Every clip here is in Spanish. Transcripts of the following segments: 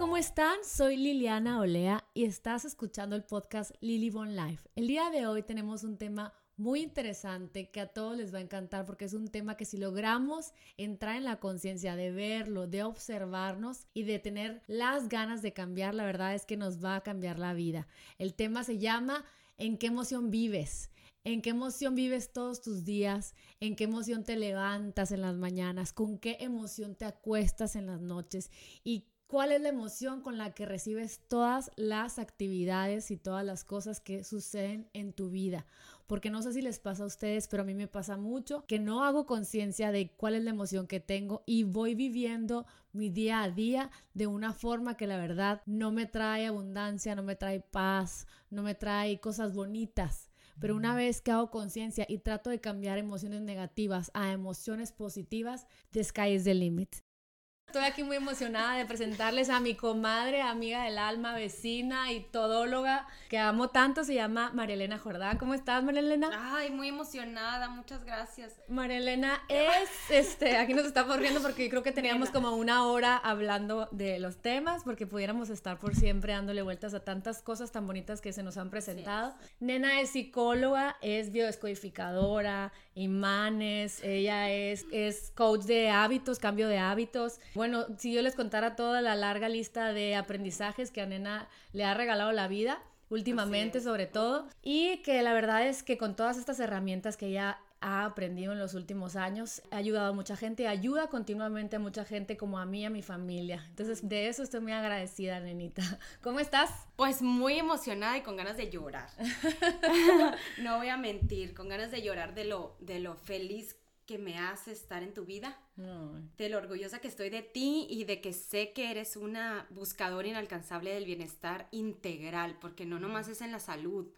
¿cómo están? Soy Liliana Olea y estás escuchando el podcast Lily Bon Life. El día de hoy tenemos un tema muy interesante que a todos les va a encantar porque es un tema que si logramos entrar en la conciencia de verlo, de observarnos y de tener las ganas de cambiar, la verdad es que nos va a cambiar la vida. El tema se llama ¿En qué emoción vives? ¿En qué emoción vives todos tus días? ¿En qué emoción te levantas en las mañanas? ¿Con qué emoción te acuestas en las noches? ¿Y cuál es la emoción con la que recibes todas las actividades y todas las cosas que suceden en tu vida? Porque no sé si les pasa a ustedes, pero a mí me pasa mucho que no hago conciencia de cuál es la emoción que tengo y voy viviendo mi día a día de una forma que la verdad no me trae abundancia, no me trae paz, no me trae cosas bonitas. Pero una vez que hago conciencia y trato de cambiar emociones negativas a emociones positivas, the sky is the limit. Estoy aquí muy emocionada de presentarles a mi comadre, amiga del alma, vecina y todóloga que amo tanto, se llama Marielena Jordán. ¿Cómo estás, Marielena? Ay, muy emocionada, muchas gracias. Marielena es, este, aquí nos está corriendo porque creo que teníamos como una hora hablando de los temas porque pudiéramos estar por siempre dándole vueltas a tantas cosas tan bonitas que se nos han presentado. Nena es psicóloga, es biodescodificadora, imanes, ella es, es coach de hábitos, cambio de hábitos. Bueno, si yo les contara toda la larga lista de aprendizajes que a Nena le ha regalado la vida, últimamente sobre todo, y que la verdad es que con todas estas herramientas que ella ha aprendido en los últimos años, ha ayudado a mucha gente ayuda continuamente a mucha gente como a mí y a mi familia. Entonces, de eso estoy muy agradecida, nenita. ¿Cómo estás? Pues muy emocionada y con ganas de llorar. no voy a mentir, con ganas de llorar de lo, de lo feliz que me hace estar en tu vida, de lo orgullosa que estoy de ti y de que sé que eres una buscadora inalcanzable del bienestar integral, porque no nomás es en la salud,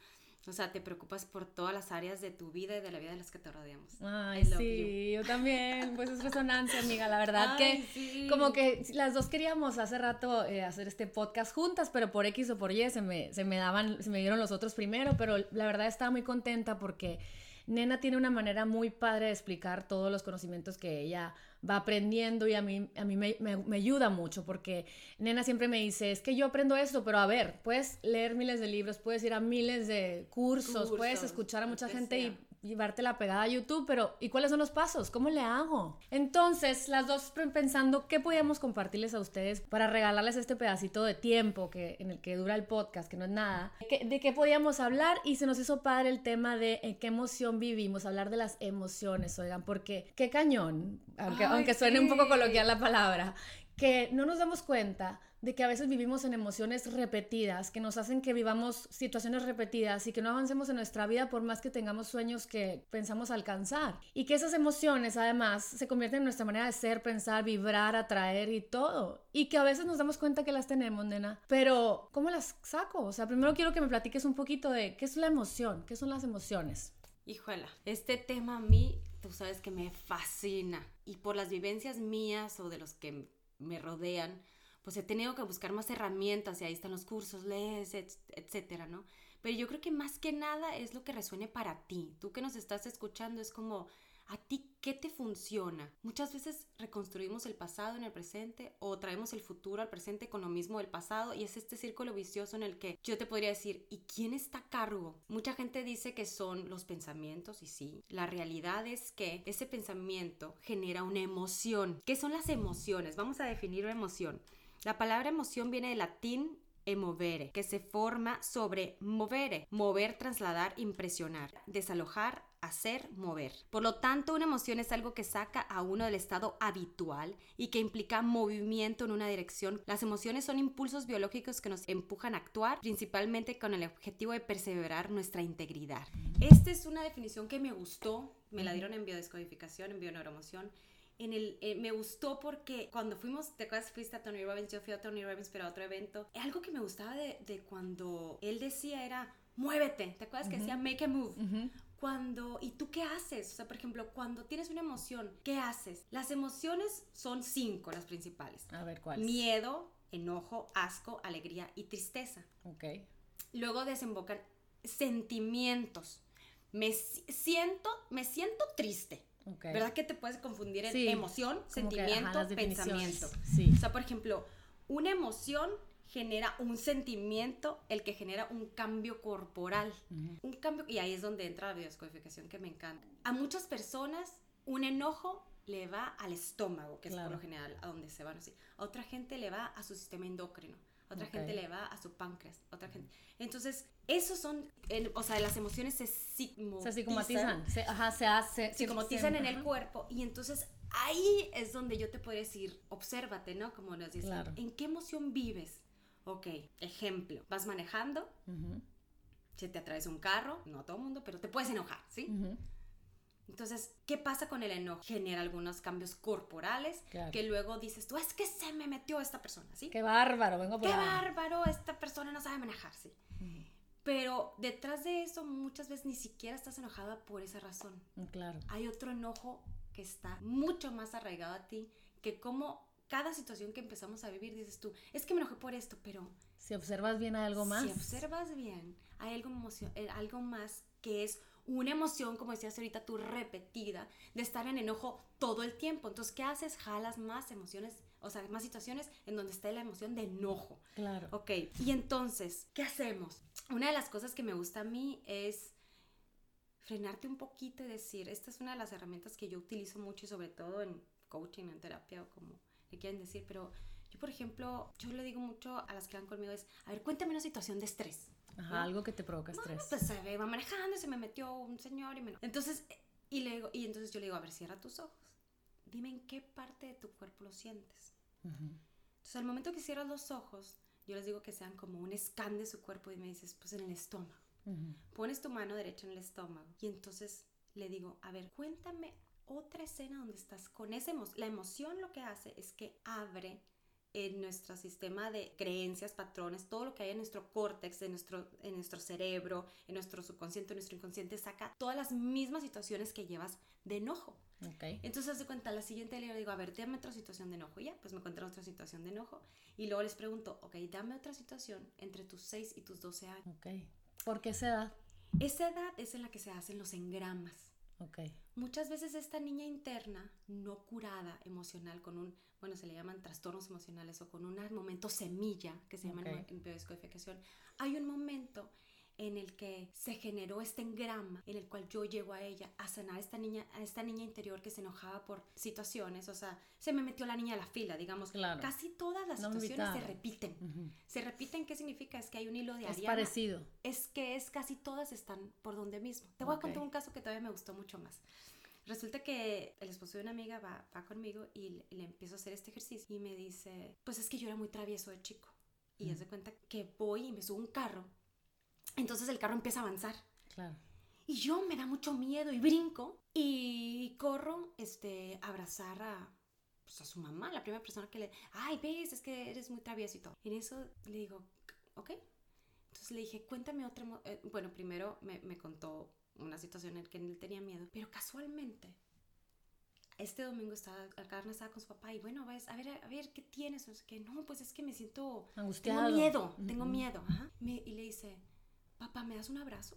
o sea, te preocupas por todas las áreas de tu vida y de la vida de las que te rodeamos. Ay, sí, yo también. Pues es resonancia, amiga. La verdad que como que las dos queríamos hace rato eh, hacer este podcast juntas, pero por X o por Y se me, se me daban, se me dieron los otros primero, pero la verdad estaba muy contenta porque Nena tiene una manera muy padre de explicar todos los conocimientos que ella va aprendiendo y a mí, a mí me, me, ayuda mucho porque Nena siempre me dice, es que yo aprendo esto, pero a ver, puedes leer miles de libros, puedes ir a miles de cursos, puedes escuchar a mucha gente y llevarte la pegada a YouTube, pero ¿y cuáles son los pasos? ¿Cómo le hago? Entonces, las dos pensando qué podíamos compartirles a ustedes para regalarles este pedacito de tiempo que, en el que dura el podcast, que no es nada, de qué podíamos hablar y se nos hizo padre el tema de en qué emoción vivimos, hablar de las emociones, oigan, porque qué cañón, aunque, aunque suene un poco coloquial la palabra, que no nos damos cuenta de que a veces vivimos en emociones repetidas, que nos hacen que vivamos situaciones repetidas y que no avancemos en nuestra vida por más que tengamos sueños que pensamos alcanzar. Y que esas emociones además se convierten en nuestra manera de ser, pensar, vibrar, atraer y todo. Y que a veces nos damos cuenta que las tenemos, nena. Pero, ¿cómo las saco? O sea, primero quiero que me platiques un poquito de qué es la emoción, qué son las emociones. Híjola, este tema a mí, tú sabes que me fascina. Y por las vivencias mías o de los que me rodean, pues he tenido que buscar más herramientas y ahí están los cursos, lees, etcétera, ¿no? Pero yo creo que más que nada es lo que resuene para ti. Tú que nos estás escuchando es como, ¿a ti qué te funciona? Muchas veces reconstruimos el pasado en el presente o traemos el futuro al presente con lo mismo del pasado y es este círculo vicioso en el que yo te podría decir, ¿y quién está a cargo? Mucha gente dice que son los pensamientos y sí, la realidad es que ese pensamiento genera una emoción. ¿Qué son las emociones? Vamos a definir una emoción. La palabra emoción viene del latín emovere, que se forma sobre movere, mover, trasladar, impresionar, desalojar, hacer, mover. Por lo tanto, una emoción es algo que saca a uno del estado habitual y que implica movimiento en una dirección. Las emociones son impulsos biológicos que nos empujan a actuar, principalmente con el objetivo de perseverar nuestra integridad. Esta es una definición que me gustó, me la dieron en biodescodificación, en bioneuromoción en el, eh, me gustó porque cuando fuimos, ¿te acuerdas? Fuiste a Tony Robbins, yo fui a Tony Robbins, pero a otro evento. Algo que me gustaba de, de cuando él decía era, muévete, ¿te acuerdas que decía make a move? Cuando, ¿y tú qué haces? O sea, por ejemplo, cuando tienes una emoción, ¿qué haces? Las emociones son cinco, las principales. A ver, ¿cuáles? Miedo, enojo, asco, alegría y tristeza. Ok. Luego desembocan sentimientos. Me siento, me siento triste. ¿Verdad que te puedes confundir en emoción, sentimiento, pensamiento? Sí. O sea, por ejemplo, una emoción genera un sentimiento, el que genera un cambio corporal. Un cambio, y ahí es donde entra la biodescodificación que me encanta. A muchas personas, un enojo le va al estómago, que es por lo general a donde se van así. A otra gente le va a su sistema endocrino. Otra gente le va a su páncreas. otra gente. Entonces, esos son, o sea, las emociones se psicomatizan. Se psicomatizan. Se, ajá, se hace. Psicomatizan en el cuerpo. Y entonces ahí es donde yo te puedo decir, obsérvate, ¿no? Como nos dicen, ¿en qué emoción vives? Ok, ejemplo, vas manejando, se te atraviesa un carro, no a todo el mundo, pero te puedes enojar, ¿sí? Entonces, ¿qué pasa con el enojo? Genera algunos cambios corporales que luego dices tú, es que se me metió esta persona, ¿sí? Qué bárbaro, vengo por Qué bárbaro, esta persona no sabe manejar, ¿sí? Pero detrás de eso muchas veces ni siquiera estás enojada por esa razón. Mm, claro. Hay otro enojo que está mucho más arraigado a ti, que como cada situación que empezamos a vivir dices tú, es que me enojé por esto, pero... Si observas bien hay algo más. Si observas bien, hay algo, eh, algo más que es una emoción, como decías ahorita tú, repetida, de estar en enojo todo el tiempo. Entonces, ¿qué haces? Jalas más emociones, o sea, más situaciones en donde está la emoción de enojo. Claro. Ok, y entonces, ¿qué hacemos? Una de las cosas que me gusta a mí es frenarte un poquito y decir, esta es una de las herramientas que yo utilizo mucho y sobre todo en coaching, en terapia o como que quieren decir, pero yo, por ejemplo, yo le digo mucho a las que van conmigo es, a ver, cuéntame una situación de estrés. Ajá, algo que te provoca estrés. pues se va manejando y se me metió un señor y me... Entonces, y, le digo, y entonces yo le digo, a ver, cierra tus ojos. Dime en qué parte de tu cuerpo lo sientes. Entonces, al momento que cierras los ojos, yo les digo que sean como un scan de su cuerpo y me dices, pues en el estómago. Pones tu mano derecha en el estómago y entonces le digo, a ver, cuéntame otra escena donde estás con esa emoción. La emoción lo que hace es que abre en nuestro sistema de creencias, patrones, todo lo que hay en nuestro córtex, en nuestro, en nuestro cerebro, en nuestro subconsciente, en nuestro inconsciente, saca todas las mismas situaciones que llevas de enojo. Okay. Entonces, hace cuenta, la siguiente le digo, a ver, dame otra situación de enojo. Y ya, pues me encuentro otra situación de enojo. Y luego les pregunto, ok, dame otra situación entre tus 6 y tus 12 años. Ok. ¿Por qué esa edad? Esa edad es en la que se hacen los engramas. Okay. Muchas veces esta niña interna, no curada emocional, con un, bueno, se le llaman trastornos emocionales o con un momento semilla, que se llama en biodescodificación, hay un momento en el que se generó este engrama en el cual yo llego a ella a sanar a esta niña, a esta niña interior que se enojaba por situaciones, o sea, se me metió la niña a la fila, digamos. Casi todas las situaciones se repiten. Se repiten, ¿qué significa? Es que hay un hilo de Ariana. Es parecido. Es que es casi todas están por donde mismo. Te voy a contar un caso que todavía me gustó mucho más. Resulta que el esposo de una amiga va, va conmigo y le, le, empiezo a hacer este ejercicio y me dice, pues es que yo era muy travieso de chico. Y mm. hace cuenta que voy y me subo un carro entonces el carro empieza a avanzar. Claro. Y yo me da mucho miedo y brinco y corro este, a abrazar a, pues, a su mamá, la primera persona que le, ay, ves, es que eres muy travieso y todo. En eso le digo, ok. Entonces le dije, cuéntame otra, eh, bueno, primero me, me, contó una situación en la que él tenía miedo, pero casualmente, este domingo estaba, Carne estaba con su papá y bueno, ves, a ver, a ver, ¿qué tienes? No sé qué, no, pues es que me siento... Angustiado. Tengo miedo, tengo miedo. Ajá. y le dice, papá, ¿me das un abrazo?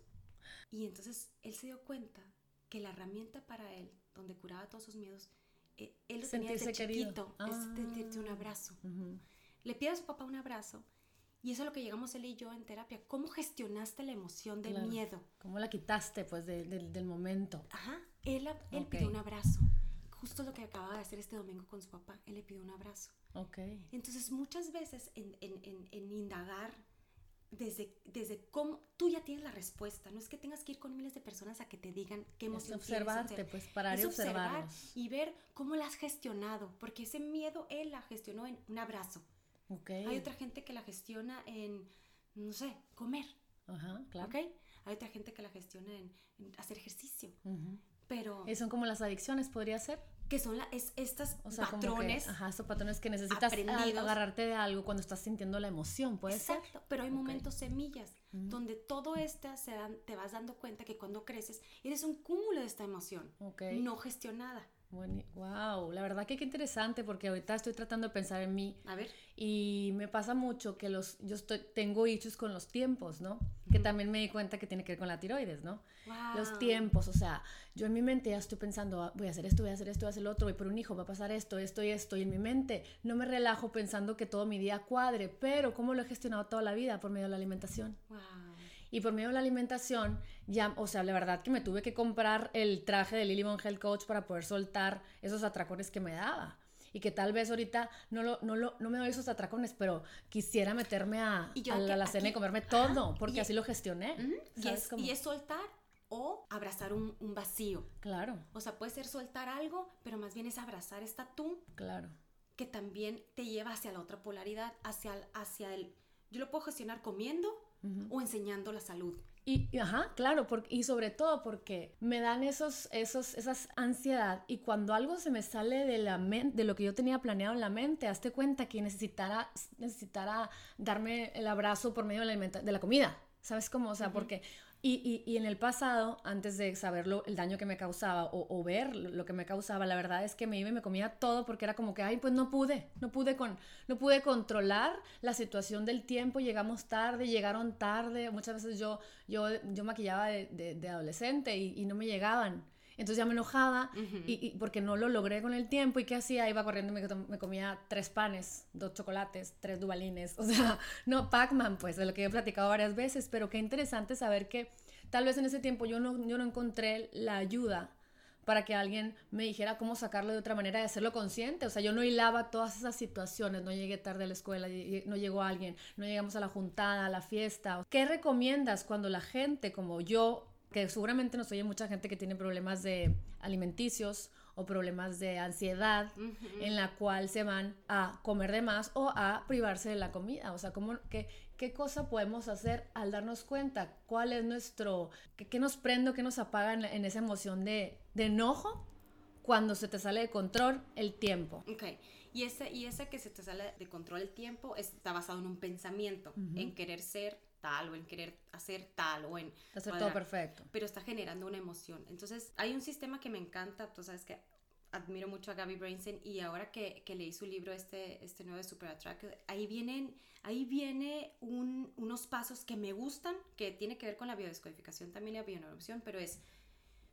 Y entonces él se dio cuenta que la herramienta para él, donde curaba todos sus miedos, eh, él lo tenía desde chiquito, es ah. un abrazo. Le pide a su papá un abrazo y eso es lo que llegamos él y yo en terapia. ¿Cómo gestionaste la emoción del miedo? ¿Cómo la quitaste, pues, del momento? Ajá. Él, él pidió un abrazo. Justo lo que acababa de hacer este domingo con su papá. Él le pidió un abrazo. Ok. Entonces, muchas veces en, en, en, en indagar desde, desde cómo tú ya tienes la respuesta. No es que tengas que ir con miles de personas a que te digan qué emoción es observarte, pues parar y observar y ver cómo la has gestionado, porque ese miedo él la gestionó en un abrazo. Okay. Hay otra gente que la gestiona en, no sé, comer. Ajá, claro. ¿Okay? Hay otra gente que la gestiona en, hacer ejercicio. Pero... ¿Son como las adicciones, podría ser? Que son la, es, estas patrones. ajá, estos patrones que necesitas agarrarte de algo cuando estás sintiendo la emoción, puede Exacto, pero hay momentos semillas donde todo esto se dan, te vas dando cuenta que cuando creces eres un cúmulo de esta emoción, no gestionada. wow, la verdad que qué interesante porque ahorita estoy tratando de pensar en mí. A ver. Y me pasa mucho que los, yo estoy, tengo hechos con los tiempos, ¿no? Que también me di cuenta que tiene que ver con la tiroides, ¿no? Los tiempos, o sea, yo en mi mente ya estoy pensando, ah, voy a hacer esto, voy a hacer esto, voy a hacer lo otro, voy por un hijo, va a pasar esto, esto y esto, y en mi mente no me relajo pensando que todo mi día cuadre, pero ¿cómo lo he gestionado toda la vida? Por medio de la alimentación. Y por medio de la alimentación, ya, o sea, la verdad que me tuve que comprar el traje de Lily Von Health Coach para poder soltar esos atracones que me daba y que tal vez ahorita no, lo, no, lo, no me doy esos atracones, pero quisiera meterme a, a la, cena y comerme todo, porque así lo gestioné. y, es, y, es, soltar o abrazar un, un, vacío. Claro. O sea, puede ser soltar algo, pero más bien es abrazar esta tú. Claro. Que también te lleva hacia la otra polaridad, hacia el, hacia el yo lo puedo gestionar comiendo o enseñando la salud. Y, ajá, claro, porque, y sobre todo porque me dan esos, esos, esas ansiedad y cuando algo se me sale de la de lo que yo tenía planeado en la mente, hazte cuenta que necesitara, necesitara darme el abrazo por medio de la, de la comida, ¿sabes cómo? O sea, porque y, y, en el pasado, antes de saberlo, el daño que me causaba o, ver lo que me causaba, la verdad es que me iba y me comía todo porque era como que, ay, pues no pude, no pude, con, no pude controlar la situación del tiempo, llegamos tarde, llegaron tarde, muchas veces yo, yo, yo maquillaba de, adolescente y, y, no me llegaban. Entonces ya me enojaba y, porque no lo logré con el tiempo. ¿Y qué hacía? Iba corriendo y me, me comía tres panes, dos chocolates, tres dubalines. O sea, no Pac-Man, pues, de lo que he platicado varias veces. Pero qué interesante saber que tal vez en ese tiempo yo no, yo no encontré la ayuda para que alguien me dijera cómo sacarlo de otra manera y hacerlo consciente. O sea, yo no hilaba todas esas situaciones, no llegué tarde a la escuela, no llegó alguien, no llegamos a la juntada, a la fiesta. ¿Qué recomiendas cuando la gente como yo que seguramente nos oye mucha gente que tiene problemas de alimenticios o problemas de ansiedad en la cual se van a comer de más o a privarse de la comida. O sea, ¿cómo, qué, qué cosa podemos hacer al darnos cuenta? ¿Cuál es nuestro, qué, nos prende qué nos apaga en, esa emoción de, de, enojo cuando se te sale de control el tiempo? Ok, y ese, y ese que se te sale de control el tiempo está basado en un pensamiento, en querer ser tal o en querer hacer tal o en hacer todo perfecto. Pero está generando una emoción. Entonces, hay un sistema que me encanta, tú sabes que admiro mucho a Gaby Brainsen y ahora que, que leí su libro este, este nuevo de Super Attract, ahí vienen ahí viene un, unos pasos que me gustan, que tiene que ver con la biodescodificación también y la bioneuroopción, pero es,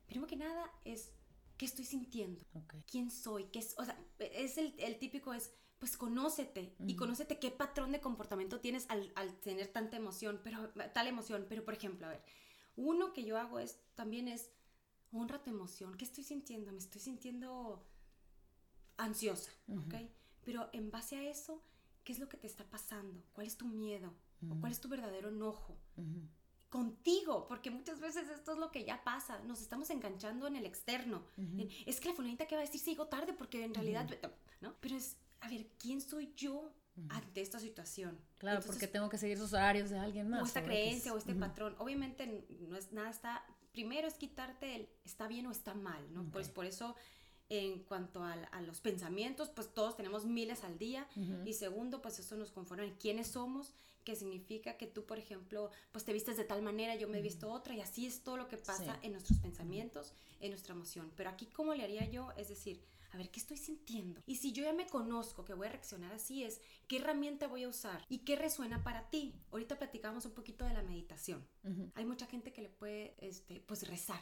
primero que nada, es qué estoy sintiendo, quién soy, qué es, o sea, es el, el típico es pues conócete y conócete qué patrón de comportamiento tienes al, al, tener tanta emoción, pero tal emoción, pero por ejemplo, a ver, uno que yo hago es también es honra tu emoción, ¿qué estoy sintiendo? Me estoy sintiendo ansiosa, ¿ok? Pero en base a eso, ¿qué es lo que te está pasando? ¿Cuál es tu miedo? ¿O cuál es tu verdadero enojo? contigo, porque muchas veces esto es lo que ya pasa, nos estamos enganchando en el externo. es que la fulanita que va a decir sigo tarde porque en realidad, ¿no? Pero es, a ver, ¿quién soy yo ante esta situación? Claro, porque tengo que seguir esos horarios de alguien más. O esta creencia o este patrón. Obviamente no es nada está, primero es quitarte el está bien o está mal, ¿no? Pues por eso en cuanto a, a, los pensamientos, pues todos tenemos miles al día. Y segundo, pues eso nos conforma en quiénes somos, que significa que tú, por ejemplo, pues te vistes de tal manera, yo me he visto otra, y así es todo lo que pasa en nuestros pensamientos, en nuestra emoción. Pero aquí, ¿cómo le haría yo? Es decir, a ver, ¿qué estoy sintiendo? Y si yo ya me conozco que voy a reaccionar así es, ¿qué herramienta voy a usar? ¿Y qué resuena para ti? Ahorita platicamos un poquito de la meditación. Hay mucha gente que le puede, este, pues, rezar.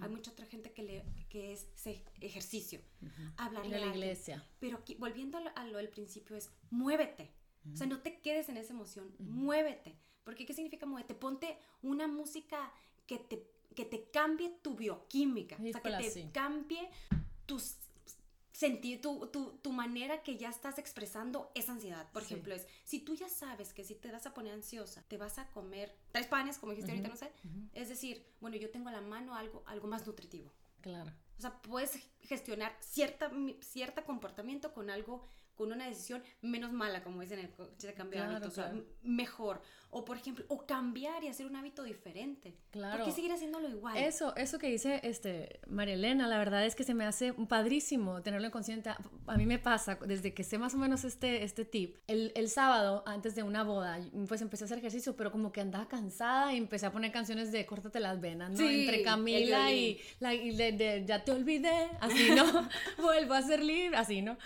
Hay mucha otra gente que, le, que es ejercicio, hablarle a la iglesia. Pero aquí, volviendo a lo, del principio es, muévete. O sea, no te quedes en esa emoción, muévete. Porque ¿qué significa muévete? Ponte una música que te, que te cambie tu bioquímica, o sea, que te cambie tus sentir tu, tu, tu, manera que ya estás expresando esa ansiedad. Por ejemplo, es, si tú ya sabes que si te vas a poner ansiosa, te vas a comer tres panes, como dijiste ahorita, no sé, es decir, bueno, yo tengo a la mano algo, algo más nutritivo. Claro. O sea, puedes gestionar cierta, cierta comportamiento con algo, con una decisión menos mala, como dicen el coche de cambio de hábito, o sea, mejor. O, por ejemplo, o cambiar y hacer un hábito diferente. Claro. ¿Por qué seguir haciéndolo igual? Eso, eso que dice este, María Elena, la verdad es que se me hace padrísimo tenerlo en consciente. A mí me pasa, desde que sé más o menos este, este tip, el, el sábado, antes de una boda, pues empecé a hacer ejercicio, pero como que andaba cansada y empecé a poner canciones de Córtate las venas, ¿no? Entre Camila y, la, y de, Ya te olvidé, así, ¿no? Vuelvo a ser libre, así, ¿no?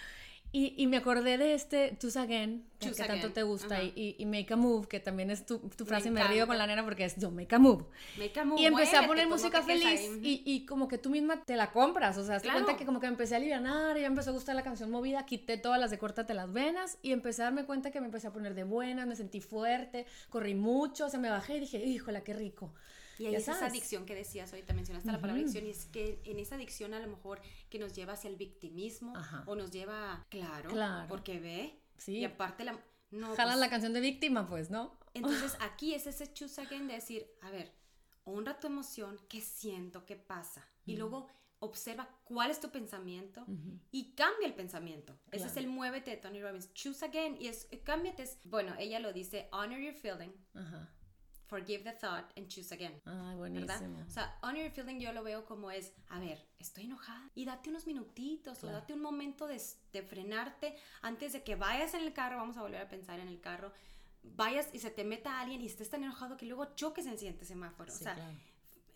Y, y, me acordé de este Tus Again, que tanto te gusta, y, y, Make a Move, que también es tu, tu frase, y me río con la nena porque es yo Make a Move. Make a move y empecé a poner música feliz y, y, como que tú misma te la compras, o sea, te cuenta que como que me empecé a aliviar, ya empezó a gustar la canción movida, quité todas las de Córtate las venas y empecé a darme cuenta que me empecé a poner de buenas, me sentí fuerte, corrí mucho, o sea, me bajé y dije, híjole, qué rico. Y ahí es esa adicción que decías, ahorita mencionaste la palabra adicción, y es que en esa adicción a lo mejor que nos lleva hacia el victimismo o nos lleva, claro, claro. porque ve, sí. y aparte la... No, Jalan pues la canción de víctima, pues, ¿no? Entonces aquí es ese choose again de decir, a ver, honra tu emoción, qué siento, qué pasa, y luego observa cuál es tu pensamiento y cambia el pensamiento. Ese es el muévete de Tony Robbins. Choose again y es cámbiate. Bueno, ella lo dice, honor your feeling. Ajá forgive the thought and choose again. Ay, buenísimo. ¿verdad? O sea, on your feeling yo lo veo como es, a ver, estoy enojada y date unos minutitos o date un momento de, de, frenarte antes de que vayas en el carro, vamos a volver a pensar en el carro, vayas y se te meta alguien y estés tan enojado que luego choques en el siguiente semáforo. o sea,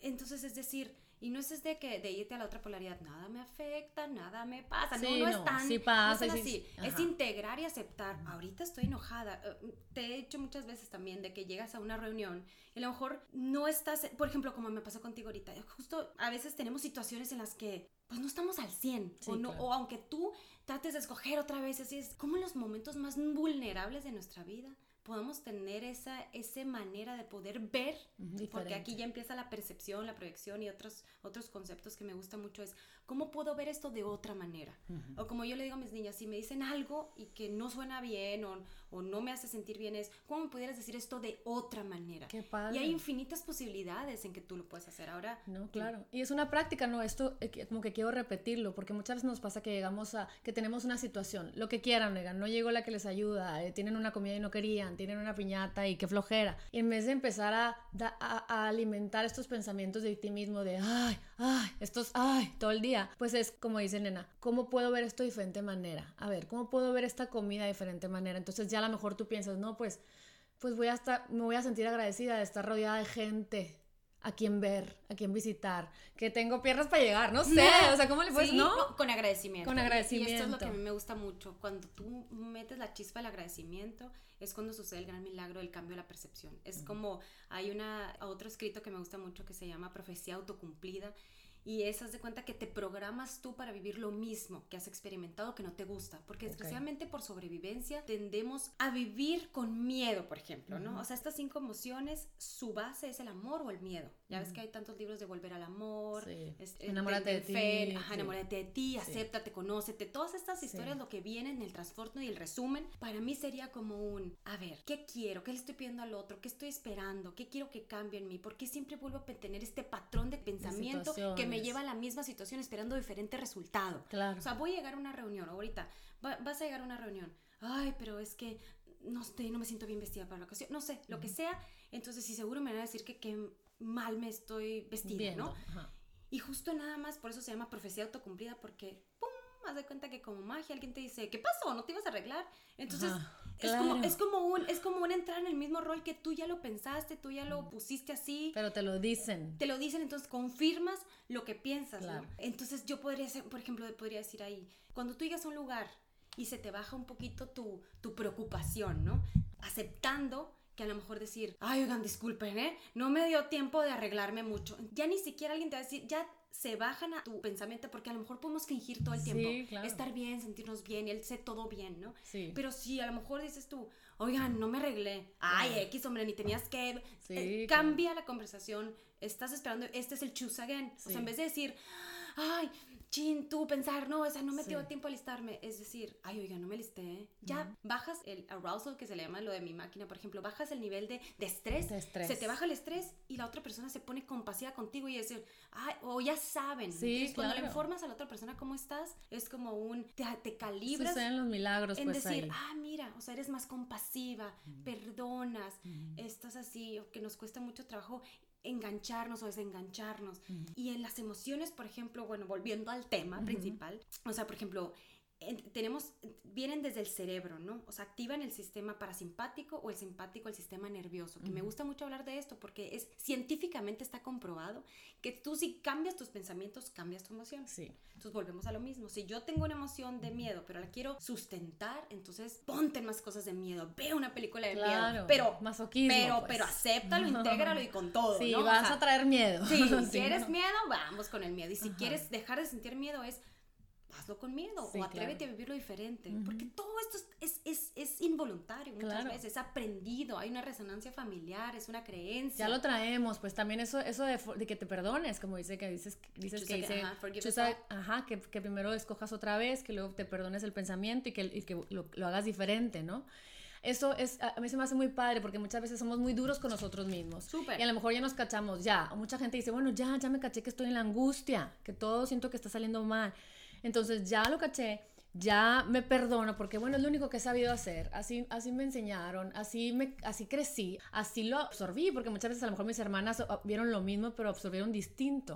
entonces es decir, y no es de que de irte a la otra polaridad, nada me afecta, nada me pasa. no, no, es tan. Sí pasa, es así. Es integrar y aceptar. Ahorita estoy enojada. Eh, te he dicho muchas veces también de que llegas a una reunión y a lo mejor no estás, por ejemplo, como me pasó contigo ahorita. Justo a veces tenemos situaciones en las que pues no estamos al 100 o, no, o aunque tú trates de escoger otra vez, así es como en los momentos más vulnerables de nuestra vida podamos tener esa, esa manera de poder ver, porque aquí ya empieza la percepción, la proyección y otros, otros conceptos que me gusta mucho es, ¿cómo puedo ver esto de otra manera? O como yo le digo a mis niñas, si me dicen algo y que no suena bien o, o no me hace sentir bien, es, ¿cómo me pudieras decir esto de otra manera? Qué padre. Y hay infinitas posibilidades en que tú lo puedes hacer ahora. No, claro. Y es una práctica, ¿no? Esto eh, como que quiero repetirlo, porque muchas veces nos pasa que llegamos a, que tenemos una situación, lo que quieran, oigan, no llegó la que les ayuda, eh, tienen una comida y no querían, tienen una piñata y qué flojera. Y en vez de empezar a, a, alimentar estos pensamientos de victimismo de, ay, ay, estos, ay, todo el día, pues es como dice nena, ¿cómo puedo ver esto de diferente manera? A ver, ¿cómo puedo ver esta comida de diferente manera? Entonces ya a lo mejor tú piensas, no, pues, pues voy a estar, me voy a sentir agradecida de estar rodeada de gente a quien ver, a quien visitar, que tengo piernas para llegar, no sé, o sea, ¿cómo le puedes? ¿no? Con agradecimiento. Con agradecimiento. Y esto es lo que a mí me gusta mucho, cuando tú metes la chispa del agradecimiento, es cuando sucede el gran milagro del cambio de la percepción. Es como, hay una, otro escrito que me gusta mucho que se llama Profecía Autocumplida, y esas de cuenta que te programas tú para vivir lo mismo que has experimentado que no te gusta, porque desgraciadamente por sobrevivencia tendemos a vivir con miedo, por ejemplo, ¿no? O sea, estas cinco emociones, su base es el amor o el miedo. Ya ves que hay tantos libros de volver al amor, enamórate de, ti, enamórate de ti, acéptate, conócete, todas estas historias lo que vienen en el trastorno y el resumen, para mí sería como un, a ver, ¿qué quiero? ¿Qué le estoy pidiendo al otro? ¿Qué estoy esperando? ¿Qué quiero que cambie en mí? ¿Por qué siempre vuelvo a tener este patrón de pensamiento que me lleva a la misma situación esperando diferente resultado. Claro. O sea, voy a llegar a una reunión, ahorita vas a llegar a una reunión. Ay, pero es que no sé, no me siento bien vestida para la ocasión. No sé, lo que sea. Entonces, sí, seguro me van a decir que, qué mal me estoy vestida, ¿no? Y justo nada más, por eso se llama profecía autocumplida, porque, ¡pum! Haz de cuenta que como magia alguien te dice, ¿qué pasó? ¿No te ibas a arreglar? Entonces, es, como, es, como un, es como un entrar en el mismo rol que tú ya lo pensaste, tú ya lo pusiste así. Pero te lo dicen. Te lo dicen, entonces confirmas lo que piensas. ¿no? Entonces yo podría ser, por ejemplo, podría decir ahí, cuando tú llegas a un lugar y se te baja un poquito tu, tu preocupación, ¿no? Aceptando que a lo mejor decir, ay, oigan, disculpen, ¿eh? No me dio tiempo de arreglarme mucho. Ya ni siquiera alguien te va a decir, ya se bajan a tu pensamiento porque a lo mejor podemos fingir todo el tiempo. Estar bien, sentirnos bien, y él sé todo bien, ¿no? Sí. Pero si a lo mejor dices tú, oigan, no me arreglé. Ay, X, hombre, ni tenías que... Eh, cambia la conversación. Estás esperando, este es el choose again. O sea, en vez de decir, ay, chin, tú pensar, no, o sea, no me dio tiempo a listarme. Es decir, ay, oiga, no me listé. Ya bajas el arousal, que se le llama lo de mi máquina, por ejemplo, bajas el nivel de, de, estrés, Se te baja el estrés y la otra persona se pone compasiva contigo y decir, ay, o ya saben. Sí, Cuando le informas a la otra persona cómo estás, es como un, te, te calibras. Suceden los milagros, en pues, decir, ah, mira, o sea, eres más compasiva, perdonas, estás así, que nos cuesta mucho trabajo engancharnos o desengancharnos. Y en las emociones, por ejemplo, bueno, volviendo al tema principal, o sea, por ejemplo, tenemos, vienen desde el cerebro, ¿no? O sea, activan el sistema parasimpático o el simpático el sistema nervioso. Que me gusta mucho hablar de esto porque es científicamente está comprobado que tú si cambias tus pensamientos, cambias tu emoción. Sí. Entonces volvemos a lo mismo. Si yo tengo una emoción de miedo, pero la quiero sustentar, entonces ponte más cosas de miedo, ve una película de miedo, pero masoquismo, pero pues. pero acéptalo, intégralo y con todo, Sí, vas a traer miedo. Sí, si quieres miedo, vamos con el miedo. Y si quieres dejar de sentir miedo es hazlo con miedo o atrévete a vivirlo diferente. Porque todo esto es, es, es, involuntario muchas veces, es aprendido, hay una resonancia familiar, es una creencia. Ya lo traemos, pues también eso, eso de, de que te perdones, como dice que dices, dices que dice, ajá, que, que, primero escojas otra vez, que luego te perdones el pensamiento y que, y que lo, lo hagas diferente, ¿no? Eso es, a mí se me hace muy padre porque muchas veces somos muy duros con nosotros mismos. Súper. Y a lo mejor ya nos cachamos, ya. O mucha gente dice, bueno, ya, ya me caché que estoy en la angustia, que todo siento que está saliendo mal. Entonces ya lo caché, ya me perdono porque bueno, es lo único que he sabido hacer, así, así me enseñaron, así, me, así crecí, así lo absorbí, porque muchas veces a lo mejor mis hermanas vieron lo mismo, pero absorbieron distinto.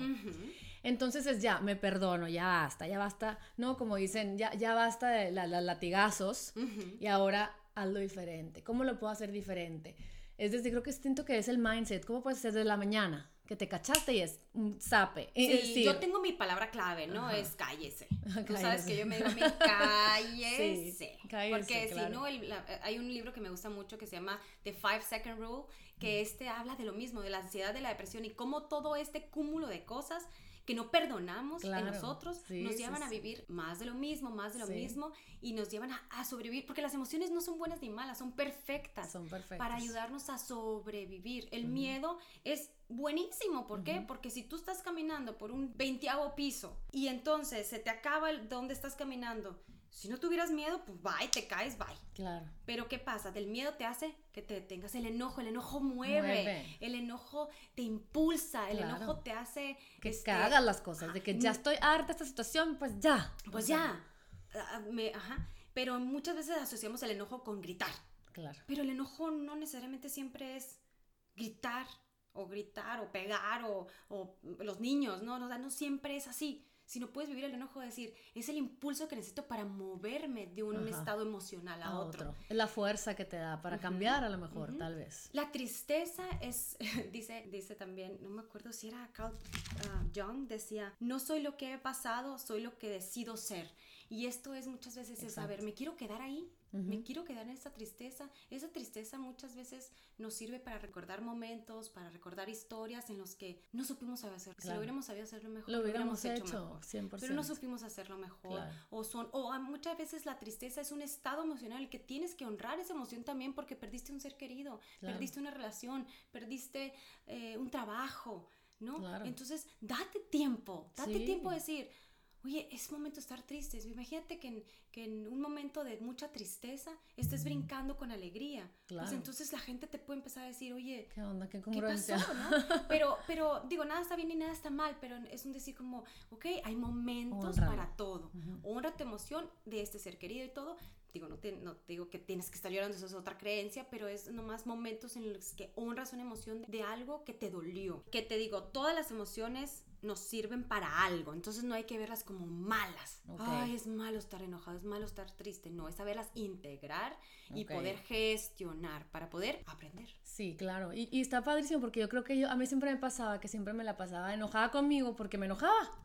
Entonces es ya, me perdono, ya basta, ya basta, ¿no? Como dicen, ya, ya basta de los latigazos y ahora hazlo diferente. ¿Cómo lo puedo hacer diferente? Es decir, creo que siento que es el mindset, ¿cómo puedes hacer desde la mañana? Que te cachaste y es un zape. Sí, yo tengo mi palabra clave, ¿no? Es cállese. Tú sabes que yo me digo, cállese. Porque si no, hay un libro que me gusta mucho que se llama The Five Second Rule, que este habla de lo mismo, de la ansiedad, de la depresión y cómo todo este cúmulo de cosas que no perdonamos en nosotros, nos llevan a vivir más de lo mismo, más de lo mismo, y nos llevan a, sobrevivir, porque las emociones no son buenas ni malas, son perfectas. Son perfectas. Para ayudarnos a sobrevivir. El miedo es buenísimo, ¿por qué? Porque si tú estás caminando por un veintiavo piso y entonces se te acaba el donde estás caminando, si no tuvieras miedo, pues bye, te caes, bye. Claro. Pero ¿qué pasa? Del miedo te hace que te detengas. El enojo, el enojo mueve. El enojo te impulsa. El enojo te hace... Que este, hagas las cosas. De que ya estoy harta de esta situación, pues ya. Pues ya. Ah, ajá. Pero muchas veces asociamos el enojo con gritar. Claro. Pero el enojo no necesariamente siempre es gritar o gritar o pegar o, o los niños, ¿no? O sea, no siempre es así si no puedes vivir el enojo, decir, es el impulso que necesito para moverme de un estado emocional a, otro. Es la fuerza que te da para cambiar a lo mejor, tal vez. La tristeza es, dice, dice también, no me acuerdo si era Carl uh, Jung, decía, no soy lo que he pasado, soy lo que decido ser. Y esto es muchas veces es saber, me quiero quedar ahí, me quiero quedar en esa tristeza. Esa tristeza muchas veces nos sirve para recordar momentos, para recordar historias en los que no supimos saber hacerlo. Si lo hubiéramos sabido hacerlo mejor, lo hubiéramos, hecho, mejor. 100%. Pero no supimos hacerlo mejor. O, son, o muchas veces la tristeza es un estado emocional el que tienes que honrar esa emoción también porque perdiste un ser querido, perdiste una relación, perdiste eh, un trabajo. ¿no? Entonces, date tiempo, date tiempo de decir, oye, es momento de estar tristes. Imagínate que en, que en un momento de mucha tristeza estés brincando con alegría. Pues entonces la gente te puede empezar a decir, oye, ¿qué onda? ¿Qué, ¿qué pasó? ¿no? Pero, pero digo, nada está bien y nada está mal, pero es un decir como, ok, hay momentos para todo. Honra tu emoción de este ser querido y todo. Digo, no te, no digo que tienes que estar llorando, eso es otra creencia, pero es nomás momentos en los que honras una emoción de algo que te dolió. Que te digo, todas las emociones nos sirven para algo, entonces no hay que verlas como malas. Ay, es malo estar enojado, es malo estar triste, no, es saberlas integrar y poder gestionar para poder aprender. Sí, claro, y, y, está padrísimo porque yo creo que yo, a mí siempre me pasaba que siempre me la pasaba enojada conmigo porque me enojaba.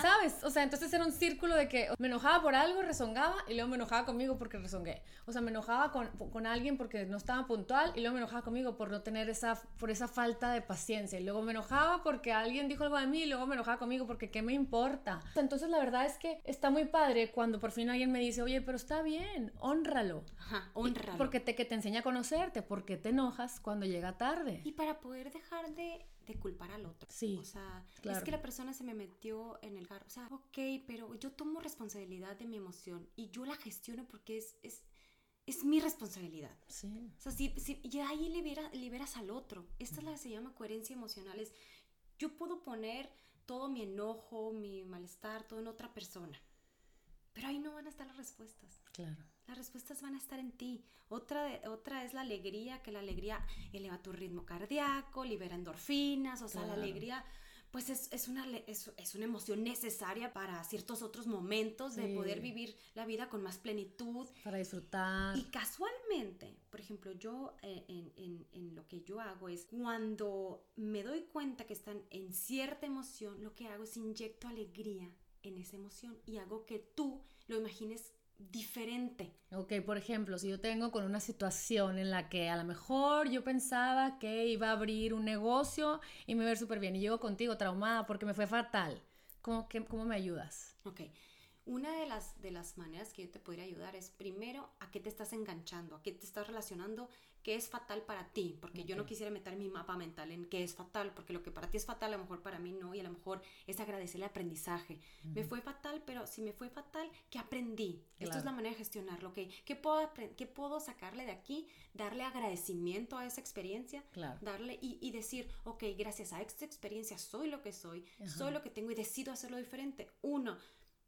¿Sabes? O sea, entonces era un círculo de que me enojaba por algo, rezongaba y luego me enojaba conmigo porque rezongué. O sea, me enojaba con, con, alguien porque no estaba puntual y luego me enojaba conmigo por no tener esa, por esa falta de paciencia. Y luego me enojaba porque alguien dijo algo de mí y luego me enojaba conmigo porque ¿qué me importa? Entonces la verdad es que está muy padre cuando por fin alguien me dice, oye, pero está bien, honralo. Ajá, honralo. porque te, que te enseña a conocerte, porque te enojas cuando llega tarde. Y para poder dejar de de culpar al otro. Sí. O sea, es que la persona se me metió en el carro. O sea, ok, pero yo tomo responsabilidad de mi emoción y yo la gestiono porque es, es, es mi responsabilidad. Sí. O sea, si, si y ahí libera, liberas al otro. Esta es la que se llama coherencia emocional. Es, yo puedo poner todo mi enojo, mi malestar, todo en otra persona. Pero ahí no van a estar las respuestas. Claro. Las respuestas van a estar en ti. Otra, otra es la alegría, que la alegría eleva tu ritmo cardíaco, libera endorfinas, o sea, la alegría pues es, una, es, es, una emoción necesaria para ciertos otros momentos de poder vivir la vida con más plenitud. Para disfrutar. Y casualmente, por ejemplo, yo eh, en, en, en, lo que yo hago es cuando me doy cuenta que están en cierta emoción, lo que hago es inyecto alegría en esa emoción y hago que tú lo imagines diferente. Ok, por ejemplo, si yo tengo con una situación en la que a lo mejor yo pensaba que iba a abrir un negocio y me ver súper bien y llego contigo traumada porque me fue fatal, ¿cómo, que, cómo me ayudas? Ok, una de las, de las maneras que yo te podría ayudar es primero a qué te estás enganchando, a qué te estás relacionando qué es fatal para ti, porque yo no quisiera meter mi mapa mental en qué es fatal, porque lo que para ti es fatal a lo mejor para mí no, y a lo mejor es agradecer el aprendizaje. Me fue fatal, pero si me fue fatal, ¿qué aprendí? Esto es la manera de gestionarlo, ¿qué, ¿qué, puedo, ¿qué puedo sacarle de aquí? Darle agradecimiento a esa experiencia, darle y, y, decir, ok, gracias a esta experiencia soy lo que soy, soy lo que tengo y decido hacerlo diferente. Uno,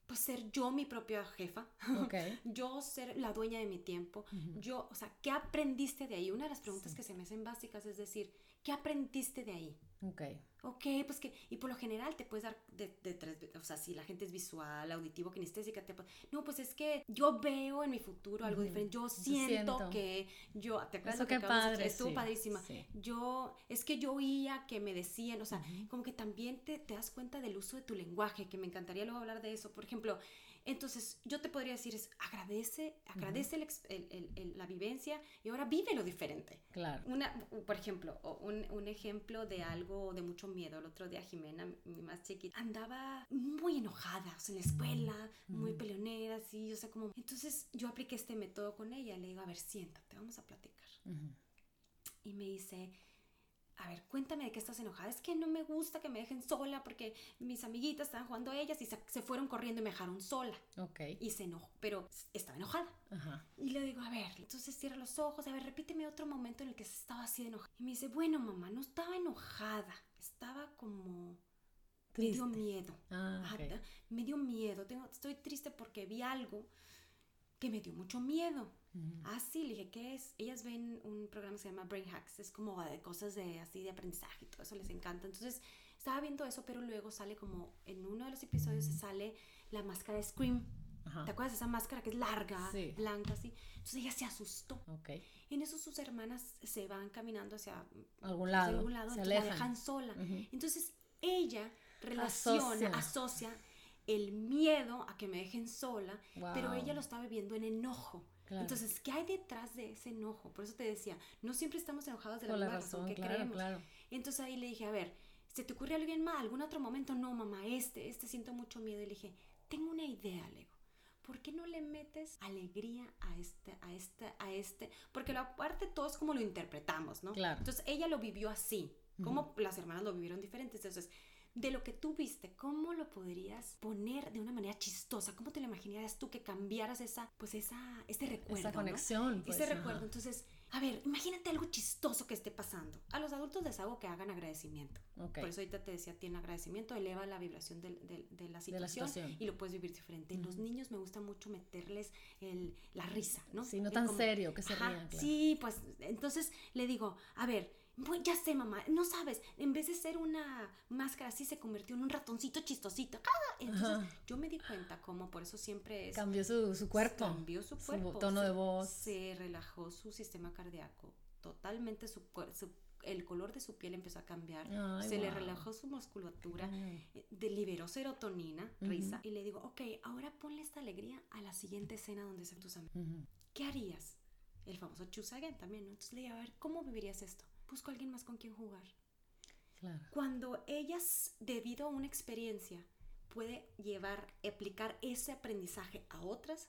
pues ser yo mi propia jefa, okay. yo ser la dueña de mi tiempo, yo, o sea, ¿qué aprendiste de ahí? Una de las preguntas que se me hacen básicas es decir, ¿qué aprendiste de ahí? Ok, pues que, y por lo general te puedes dar de, tres, o sea, si la gente es visual, auditivo, kinestésica, te no, pues es que yo veo en mi futuro algo diferente, yo siento, que yo, ¿te acuerdas? Eso que padre, Estuvo padrísima. Yo, es que yo oía que me decían, o sea, como que también te, te das cuenta del uso de tu lenguaje, que me encantaría luego hablar de eso. Por ejemplo, entonces, yo te podría decir es agradece, agradece la vivencia y ahora vive lo diferente. Claro. Una, por ejemplo, un, un, ejemplo de algo de mucho miedo. El otro día Jimena, mi más chiquita, andaba muy enojada, o sea, en la escuela, muy peleonera, así, o sea, como... Entonces, yo apliqué este método con ella. Le digo, a ver, siéntate, vamos a platicar. Y me dice, a ver, cuéntame de qué estás enojada. Es que no me gusta que me dejen sola porque mis amiguitas estaban jugando a ellas y se, fueron corriendo y me dejaron sola. Ok. Y se enojó, pero estaba enojada. Ajá. Y le digo, a ver, entonces cierra los ojos, a ver, repíteme otro momento en el que estaba así de enojada. Y me dice, bueno, mamá, no estaba enojada, estaba como... Me dio miedo. Ah, okay. Me dio miedo. Tengo, estoy triste porque vi algo que me dio mucho miedo. Ah, sí, le dije, ¿qué es? Ellas ven un programa que se llama Brain Hacks, es como de cosas de así de aprendizaje y todo eso les encanta. Entonces, estaba viendo eso, pero luego sale como en uno de los episodios se sale la máscara de Scream. ¿Te acuerdas de esa máscara que es larga, blanca, así? Entonces ella se asustó. Okay. En eso sus hermanas se van caminando hacia algún lado, algún lado se la dejan sola. Entonces ella relaciona, asocia. el miedo a que me dejen sola, pero ella lo está viviendo en enojo. Entonces, ¿qué hay detrás de ese enojo? Por eso te decía, no siempre estamos enojados de la misma razón, que creemos. Entonces ahí le dije, a ver, ¿se te ocurre alguien más? ¿Algún otro momento? No, mamá, este, este siento mucho miedo. Y le dije, tengo una idea, Lego. ¿Por qué no le metes alegría a este, a este, a este? Porque la parte todo es como lo interpretamos, ¿no? Claro. Entonces ella lo vivió así, como las hermanas lo vivieron diferentes. Entonces, de lo que tú viste, ¿cómo lo podrías poner de una manera chistosa? ¿Cómo te lo imaginarías tú que cambiaras esa, pues esa, este recuerdo? Esa conexión. Pues, ese recuerdo. Entonces, a ver, imagínate algo chistoso que esté pasando. A los adultos les hago que hagan agradecimiento. Por eso ahorita te decía, tiene agradecimiento, eleva la vibración de, la, situación y lo puedes vivir diferente. En los niños me gusta mucho meterles el, la risa, ¿no? Sí, no tan serio, que se rían. Sí, pues entonces le digo, a ver, ya sé, mamá, no sabes, en vez de ser una máscara así, se convirtió en un ratoncito chistosito. Entonces yo me di cuenta cómo por eso siempre es... Cambió su, su cuerpo. Cambió su cuerpo. Su tono de voz. Se relajó su sistema cardíaco. Totalmente su, el color de su piel empezó a cambiar, se le relajó su musculatura, eh, liberó serotonina, risa, y le digo, ok, ahora ponle esta alegría a la siguiente escena donde están tus amigos. ¿Qué harías? El famoso choose again también, ¿no? Entonces le digo, a ver, ¿cómo vivirías esto? Busco a alguien más con quien jugar. Cuando ellas, debido a una experiencia, puede llevar, aplicar ese aprendizaje a otras,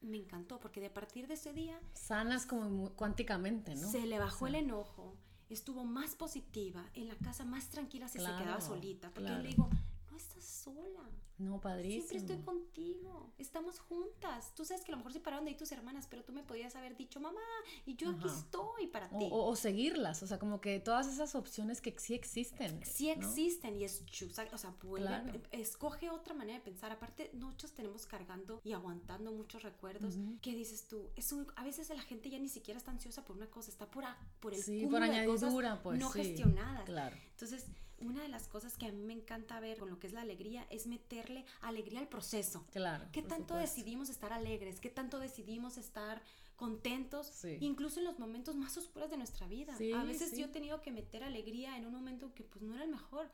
me encantó, porque de partir de ese día... Sanas como cuánticamente, ¿no? Se le bajó el enojo, estuvo más positiva, en la casa más tranquila se, se quedaba solita, porque yo le digo, no estás sola. No, padrísimo. Siempre estoy contigo. Estamos juntas. Tú sabes que a lo mejor se pararon de ahí tus hermanas, pero tú me podías haber dicho, mamá, y yo aquí estoy para ti. O, seguirlas, o sea, como que todas esas opciones que sí existen. Sí existen y es, o sea, vuelve, escoge otra manera de pensar. Aparte, muchos tenemos cargando y aguantando muchos recuerdos. ¿Qué dices tú? Es un, a veces la gente ya ni siquiera está ansiosa por una cosa, está por, por el sí, por añadidura, pues, no gestionadas. Claro. Entonces, una de las cosas que a mí me encanta ver con lo que es la alegría es meterle alegría al proceso. Claro. ¿Qué tanto decidimos estar alegres? ¿Qué tanto decidimos estar contentos, incluso en los momentos más oscuros de nuestra vida? a veces yo he tenido que meter alegría en un momento que pues no era el mejor,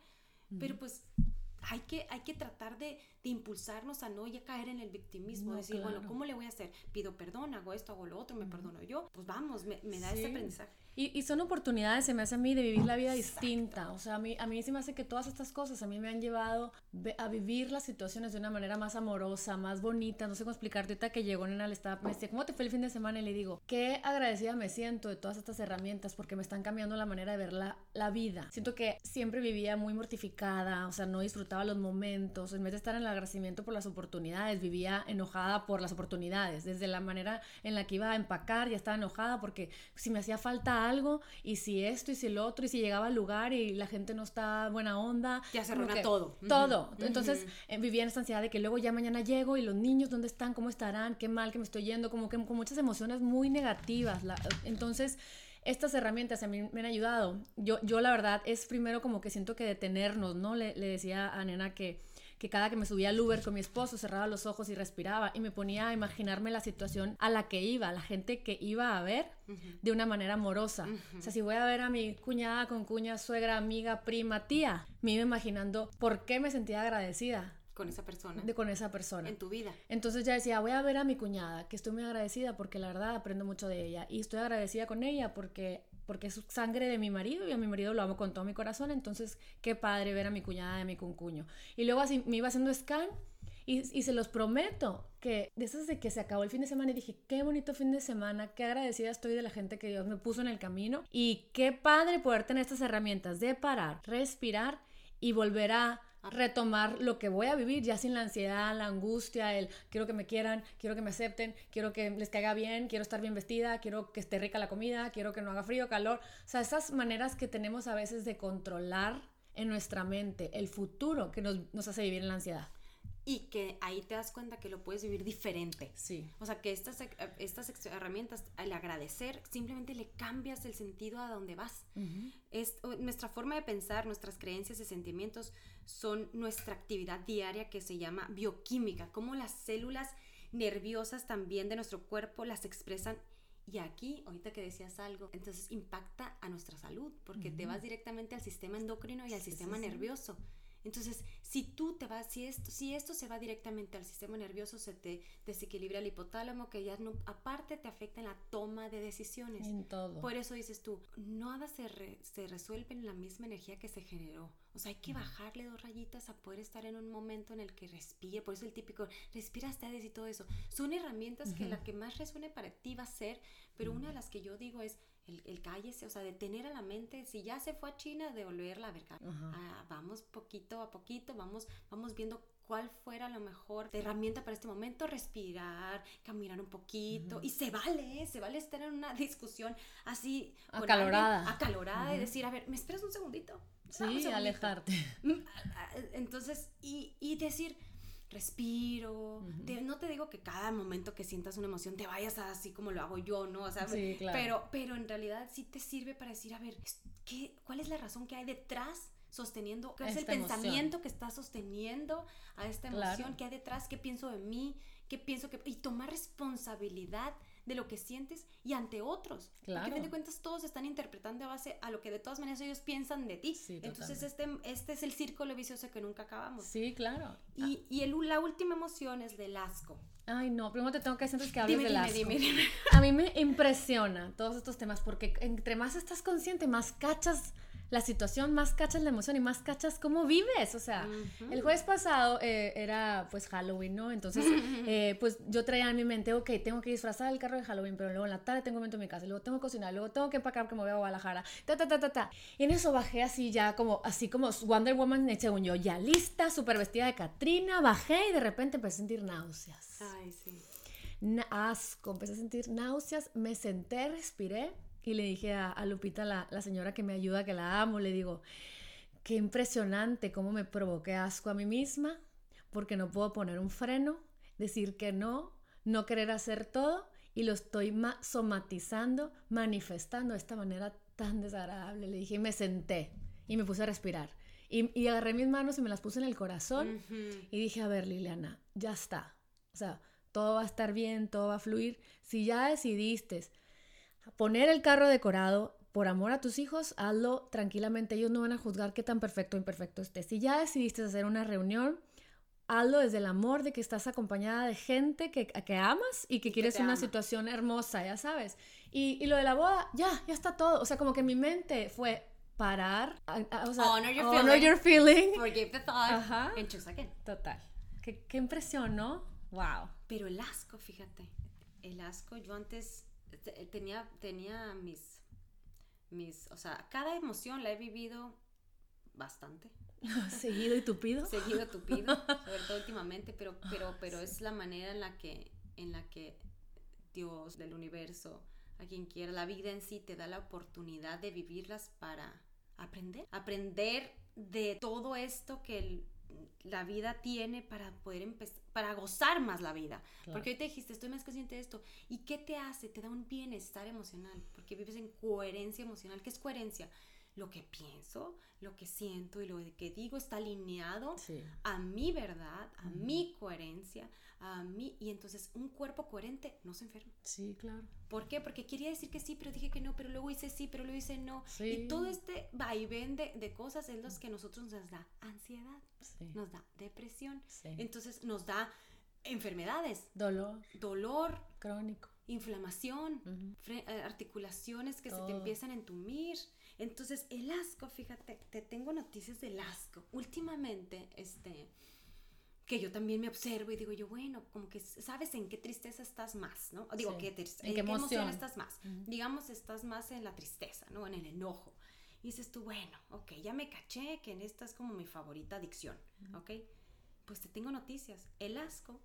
pero pues hay que, hay que tratar de, de, impulsarnos a no ya caer en el victimismo, decir, bueno, ¿cómo le voy a hacer? Pido perdón, hago esto, hago lo otro, me perdono yo, pues vamos, me, me da ese aprendizaje. Y, y, son oportunidades, se me hace a mí, de vivir la vida distinta. O sea, a mí, a mí se me hace que todas estas cosas a mí me han llevado a vivir las situaciones de una manera más amorosa, más bonita. No sé cómo explicarte. Ahorita que llegó en el estaba, me decía, ¿cómo te fue el fin de semana? Y le digo, qué agradecida me siento de todas estas herramientas porque me están cambiando la manera de ver la, la vida. Siento que siempre vivía muy mortificada, o sea, no disfrutaba los momentos. En vez de estar en el agradecimiento por las oportunidades, vivía enojada por las oportunidades. Desde la manera en la que iba a empacar, ya estaba enojada porque si me hacía falta algo y si esto y si lo otro y si llegaba al lugar y la gente no está buena onda. Ya se arruina todo. Todo. Entonces eh, vivía en esta ansiedad de que luego ya mañana llego y los niños dónde están, cómo estarán, qué mal que me estoy yendo, como que con muchas emociones muy negativas. entonces estas herramientas a mí me han ayudado. Yo, yo la verdad es primero como que siento que detenernos, ¿no? Le, le decía a Nena que que cada que me subía al Uber con mi esposo cerraba los ojos y respiraba y me ponía a imaginarme la situación a la que iba, la gente que iba a ver de una manera amorosa. O sea, si voy a ver a mi cuñada, con cuña, suegra, amiga, prima, tía, me iba imaginando por qué me sentía agradecida con esa persona. De con esa persona. En tu vida. Entonces ya decía, voy a ver a mi cuñada, que estoy muy agradecida porque la verdad aprendo mucho de ella. Y estoy agradecida con ella porque porque es sangre de mi marido y a mi marido lo amo con todo mi corazón, entonces qué padre ver a mi cuñada y a mi cuncuño. Y luego así me iba haciendo scan y, y, se los prometo que desde que se acabó el fin de semana y dije, qué bonito fin de semana, qué agradecida estoy de la gente que Dios me puso en el camino y qué padre poder tener estas herramientas de parar, respirar y volver a retomar lo que voy a vivir ya sin la ansiedad, la angustia, el quiero que me quieran, quiero que me acepten, quiero que les caiga bien, quiero estar bien vestida, quiero que esté rica la comida, quiero que no haga frío, calor. O sea, esas maneras que tenemos a veces de controlar en nuestra mente el futuro que nos, nos hace vivir en la ansiedad y que ahí te das cuenta que lo puedes vivir diferente. Sí. O sea, que estas, estas herramientas, al agradecer, simplemente le cambias el sentido a donde vas. es, nuestra forma de pensar, nuestras creencias y sentimientos son nuestra actividad diaria que se llama bioquímica, como las células nerviosas también de nuestro cuerpo las expresan y aquí, ahorita que decías algo, entonces impacta a nuestra salud, porque te vas directamente al sistema endocrino y al sistema nervioso. Entonces, si tú te vas, si esto, si esto se va directamente al sistema nervioso, se te desequilibra el hipotálamo, que ya no, aparte te afecta en la toma de decisiones. En todo. Por eso dices tú, nada se, se resuelve en la misma energía que se generó. O sea, hay que bajarle dos rayitas a poder estar en un momento en el que respire. Por eso el típico, respira ustedes y todo eso. Son herramientas que la que más resuene para ti va a ser, pero una de las que yo digo es, el, el, cállese, o sea, detener a la mente, si ya se fue a China, devolverla a ver, ah, vamos poquito a poquito, vamos, vamos viendo cuál fuera la mejor herramienta para este momento, respirar, caminar un poquito, y se vale, se vale estar en una discusión así acalorada, acalorada y decir, a ver, ¿me esperas un segundito? Sí, alejarte. Mm, entonces, y, y decir, respiro. no te digo que cada momento que sientas una emoción te vayas así como lo hago yo, ¿no? O sea, pero, pero en realidad sí te sirve para decir, a ver, ¿qué, ¿cuál es la razón que hay detrás? sosteniendo, qué es el pensamiento que está sosteniendo a esta emoción, qué hay detrás, qué pienso de mí, qué pienso que... y tomar responsabilidad de lo que sientes y ante otros. Claro. Porque a fin de cuentas todos están interpretando a base a lo que de todas maneras ellos piensan de ti. Entonces este, este es el círculo vicioso que nunca acabamos. Sí, claro. Y, ah. y el, la última emoción es del asco. Ay, no, primero te tengo que decir antes que hables dime, del dime, asco. Dime, dime. A mí me impresiona todos estos temas porque entre más estás consciente, más cachas la situación, más cachas la emoción y más cachas cómo vives. O sea, el jueves pasado eh, era pues Halloween, ¿no? Entonces, eh, pues yo traía en mi mente, ok, tengo que disfrazar el carro de Halloween, pero luego en la tarde tengo un momento en mi casa, luego tengo que cocinar, luego tengo que empacar que me voy a Guadalajara, ta, ta, ta, ta, ta. Y en eso bajé así ya como, así como Wonder Woman, según yo, ya lista, súper vestida de Katrina, bajé y de repente empecé a sentir náuseas. Ay, sí. asco, empecé a sentir náuseas, me senté, respiré y le dije a, Lupita, la, la, señora que me ayuda, que la amo, le digo, qué impresionante cómo me provoqué asco a mí misma, porque no puedo poner un freno, decir que no, no querer hacer todo y lo estoy somatizando, manifestando de esta manera tan desagradable. Le dije, y me senté y me puse a respirar. Y, y, agarré mis manos y me las puse en el corazón y dije, a ver, Liliana, ya está. O sea, todo va a estar bien, todo va a fluir. Si ya decidiste poner el carro decorado por amor a tus hijos, hazlo tranquilamente. Ellos no van a juzgar qué tan perfecto o imperfecto esté. Si ya decidiste hacer una reunión, hazlo desde el amor de que estás acompañada de gente que, que amas y que quieres una situación hermosa, ya sabes. Y, y, lo de la boda, ya, ya está todo. O sea, como que mi mente fue parar, o sea, honor your honor feeling, your feeling. forgive the thought, Ajá. and choose again. Total. Qué, qué impresión, ¿no? Wow. Pero el asco, fíjate, el asco, yo antes tenía, tenía mis, mis, o sea, cada emoción la he vivido bastante. Seguido y tupido. Seguido tupido, sobre todo últimamente, pero, pero, pero es la manera en la que, en la que Dios del universo, a quien quiera, la vida en sí te da la oportunidad de vivirlas para aprender. Aprender de todo esto que la vida tiene para poder empezar, para gozar más la vida. Porque hoy te dijiste, estoy más consciente de esto. ¿Y qué te hace? Te da un bienestar emocional, porque vives en coherencia emocional. ¿Qué es coherencia? lo que pienso, lo que siento y lo que digo está alineado a mi verdad, a mi coherencia, a mí. Y entonces un cuerpo coherente no se enferma. Sí, claro. ¿Por qué? Porque quería decir que sí, pero dije que no, pero luego hice sí, pero luego hice no. Y todo este vaivén de, de cosas es lo que a nosotros nos da ansiedad, nos da depresión. Entonces nos da enfermedades. Dolor. Dolor. Crónico. Inflamación. Eh, articulaciones que se te empiezan a entumir. Entonces, el asco, fíjate, te tengo noticias del asco. Últimamente, este, que yo también me observo y digo yo, bueno, como que sabes en qué tristeza estás más, ¿no? Digo, ¿qué, ¿en, qué, emoción? estás más? Digamos, estás más en la tristeza, ¿no? En el enojo. Y dices tú, bueno, ok, ya me caché que en esta es como mi favorita adicción, ¿ok? Pues te tengo noticias. El asco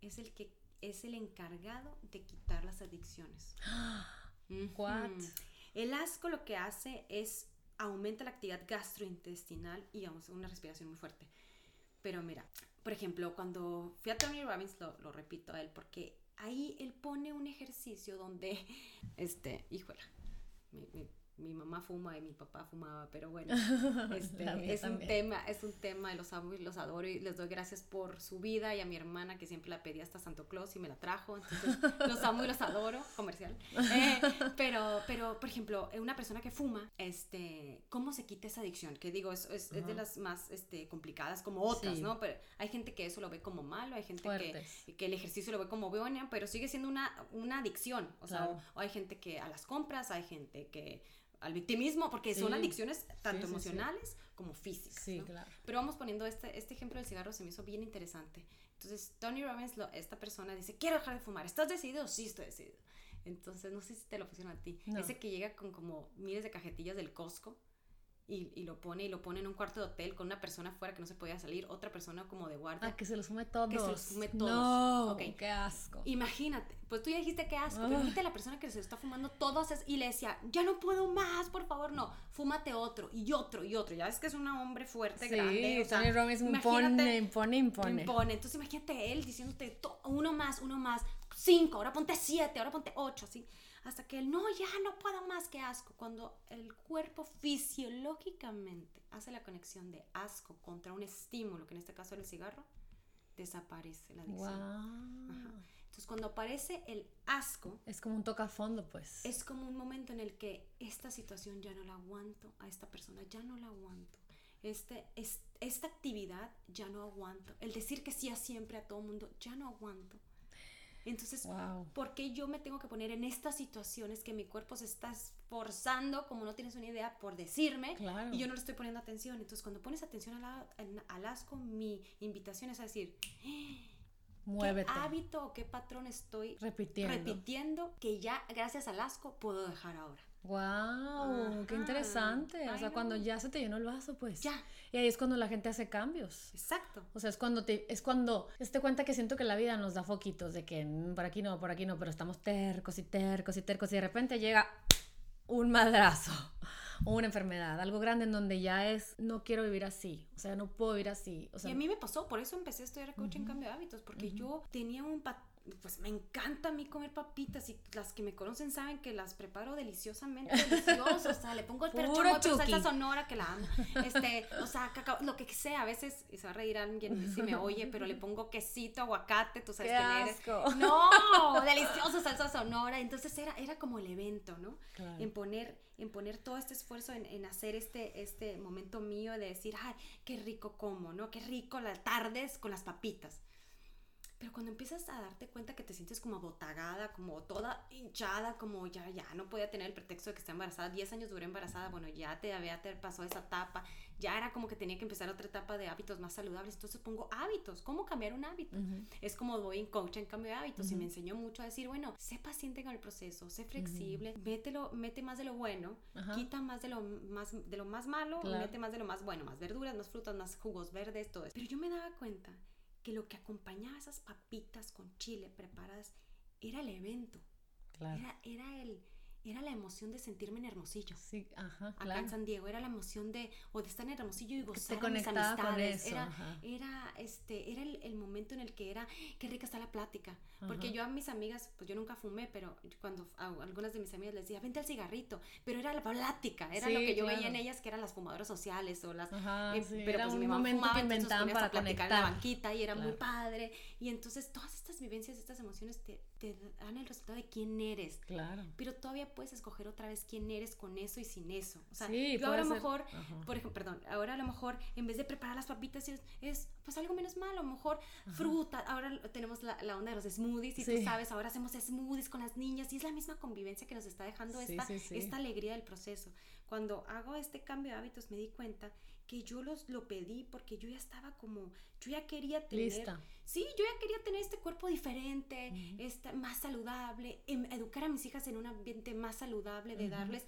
es el que es el encargado de quitar las adicciones. What? El asco lo que hace es aumenta la actividad gastrointestinal y vamos, una respiración muy fuerte. Pero mira, por ejemplo, cuando fui a Tony Robbins, lo, repito a él, porque ahí él pone un ejercicio donde, este, híjola, mi mamá fuma y mi papá fumaba, pero bueno, este, es un tema, es un tema, los amo y los adoro y les doy gracias por su vida y a mi hermana que siempre la pedí hasta Santo Claus y me la trajo, entonces los amo y los adoro, comercial. Eh, pero, pero, por ejemplo, una persona que fuma, este, ¿cómo se quita esa adicción? Que digo, es, es, de las más este, complicadas como otras, ¿no? Pero hay gente que eso lo ve como malo, hay gente que, que, el ejercicio lo ve como buena, pero sigue siendo una, una adicción, o sea, o hay gente que a las compras, hay gente que al victimismo, porque son adicciones tanto emocionales como físicas. Sí, claro. Pero vamos poniendo este, este ejemplo del cigarro, se me hizo bien interesante. Entonces, Tony Robbins, esta persona dice, quiero dejar de fumar, ¿estás decidido? Sí, estoy decidido. Entonces, no sé si te lo pusieron a ti. Ese que llega con como miles de cajetillas del Costco y, lo pone y lo pone en un cuarto de hotel con una persona afuera que no se podía salir, otra persona como de guardia. Ah, que se los fume todos. Que se los fume todos. No, qué asco. Imagínate, pues tú ya dijiste qué asco, pero imagínate la persona que se está fumando todos y le decía, ya no puedo más, por favor, no, fúmate otro y otro y otro. Ya ves que es un hombre fuerte, grande. O sea, Tony Robbins impone, impone, impone. Impone. Entonces imagínate él diciéndote uno más, uno más, cinco, ahora ponte siete, ahora ponte ocho, así hasta que no, ya no puedo más que asco. Cuando el cuerpo fisiológicamente hace la conexión de asco contra un estímulo, que en este caso era el cigarro, desaparece la adicción. Entonces, cuando aparece el asco... Es como un tocafondo, pues. Es como un momento en el que esta situación ya no la aguanto, a esta persona ya no la aguanto. Este, es, esta actividad ya no aguanto. El decir que sí a siempre a todo mundo ya no aguanto. Entonces, ¿por qué yo me tengo que poner en estas situaciones que mi cuerpo se está esforzando, como no tienes una idea, por decirme y yo no le estoy poniendo atención? Entonces, cuando pones atención al, asco, mi invitación es a decir, Muévete. ¿Qué hábito o qué patrón estoy repitiendo. repitiendo que ya gracias al asco puedo dejar ahora? ¡Wow! ¡Qué interesante! o sea, cuando ya se te llenó el vaso, pues. Ya. Y ahí es cuando la gente hace cambios. Exacto. O sea, es cuando te, es cuando te cuenta que siento que la vida nos da foquitos de que mm, por aquí no, por aquí no, pero estamos tercos y tercos y tercos y de repente llega un madrazo una enfermedad, algo grande en donde ya es, no quiero vivir así, o sea, no puedo vivir así. O sea, y a mí me pasó, por eso empecé a estudiar coaching en cambio de hábitos, porque yo tenía un, pues me encanta a mí comer papitas y las que me conocen saben que las preparo deliciosamente deliciosas, o sea, le pongo el perro salsa sonora que la amo, este, o sea, cacao, lo que sea, a veces, y se va a reír alguien si me oye, pero le pongo quesito, aguacate, tú sabes quién eres. No, deliciosa salsa sonora, entonces era, era como el evento, ¿no? En poner, en poner todo este esfuerzo en, en, hacer este, este momento mío de decir, ay, qué rico como, ¿no? Qué rico las tardes con las papitas. Pero cuando empiezas a darte cuenta que te sientes como abotagada, como toda hinchada, como ya, ya no podía tener el pretexto de que está embarazada, 10 años duré embarazada, bueno, ya te había te pasó esa etapa, ya era como que tenía que empezar otra etapa de hábitos más saludables, entonces pongo hábitos, ¿cómo cambiar un hábito? Es como voy en coach en cambio de hábitos y me enseñó mucho a decir, bueno, sé paciente con el proceso, sé flexible, mételo, mete más de lo bueno, quita más de lo más, de lo más malo, mete más de lo más bueno, más verduras, más frutas, más jugos verdes, todo eso. Pero yo me daba cuenta que lo que acompañaba esas papitas con chile preparadas era el evento. Era, era el, era la emoción de sentirme en Hermosillo. Sí, ajá, Acá en San Diego, era la emoción de, o de estar en Hermosillo y gozar de mis amistades. era, era, este, era el, momento en el que era, qué rica está la plática. Porque yo a mis amigas, pues yo nunca fumé, pero cuando a algunas de mis amigas les decía, vente al cigarrito, pero era la plática, era lo que yo veía en ellas que eran las fumadoras sociales o las... Eh, pero era pues, un mi momento fumaba, que inventaban para platicar en la banquita y era muy padre. Y entonces todas estas vivencias, estas emociones te, te dan el resultado de quién eres. Claro. Pero todavía puedes escoger otra vez quién eres con eso y sin eso. O sea, yo ahora a lo mejor, por ejemplo, perdón, ahora a lo mejor en vez de preparar las papitas es, pues algo menos malo, a lo mejor fruta, ahora tenemos la, onda de los smoothies y tú sabes, ahora hacemos smoothies con las niñas y es la misma convivencia que nos está dejando esta, esta alegría del proceso. Cuando hago este cambio de hábitos me di cuenta que yo los, lo pedí porque yo ya estaba como, yo ya quería tener... Sí, yo ya quería tener este cuerpo diferente, este, más saludable, em, educar a mis hijas en un ambiente más saludable, de darles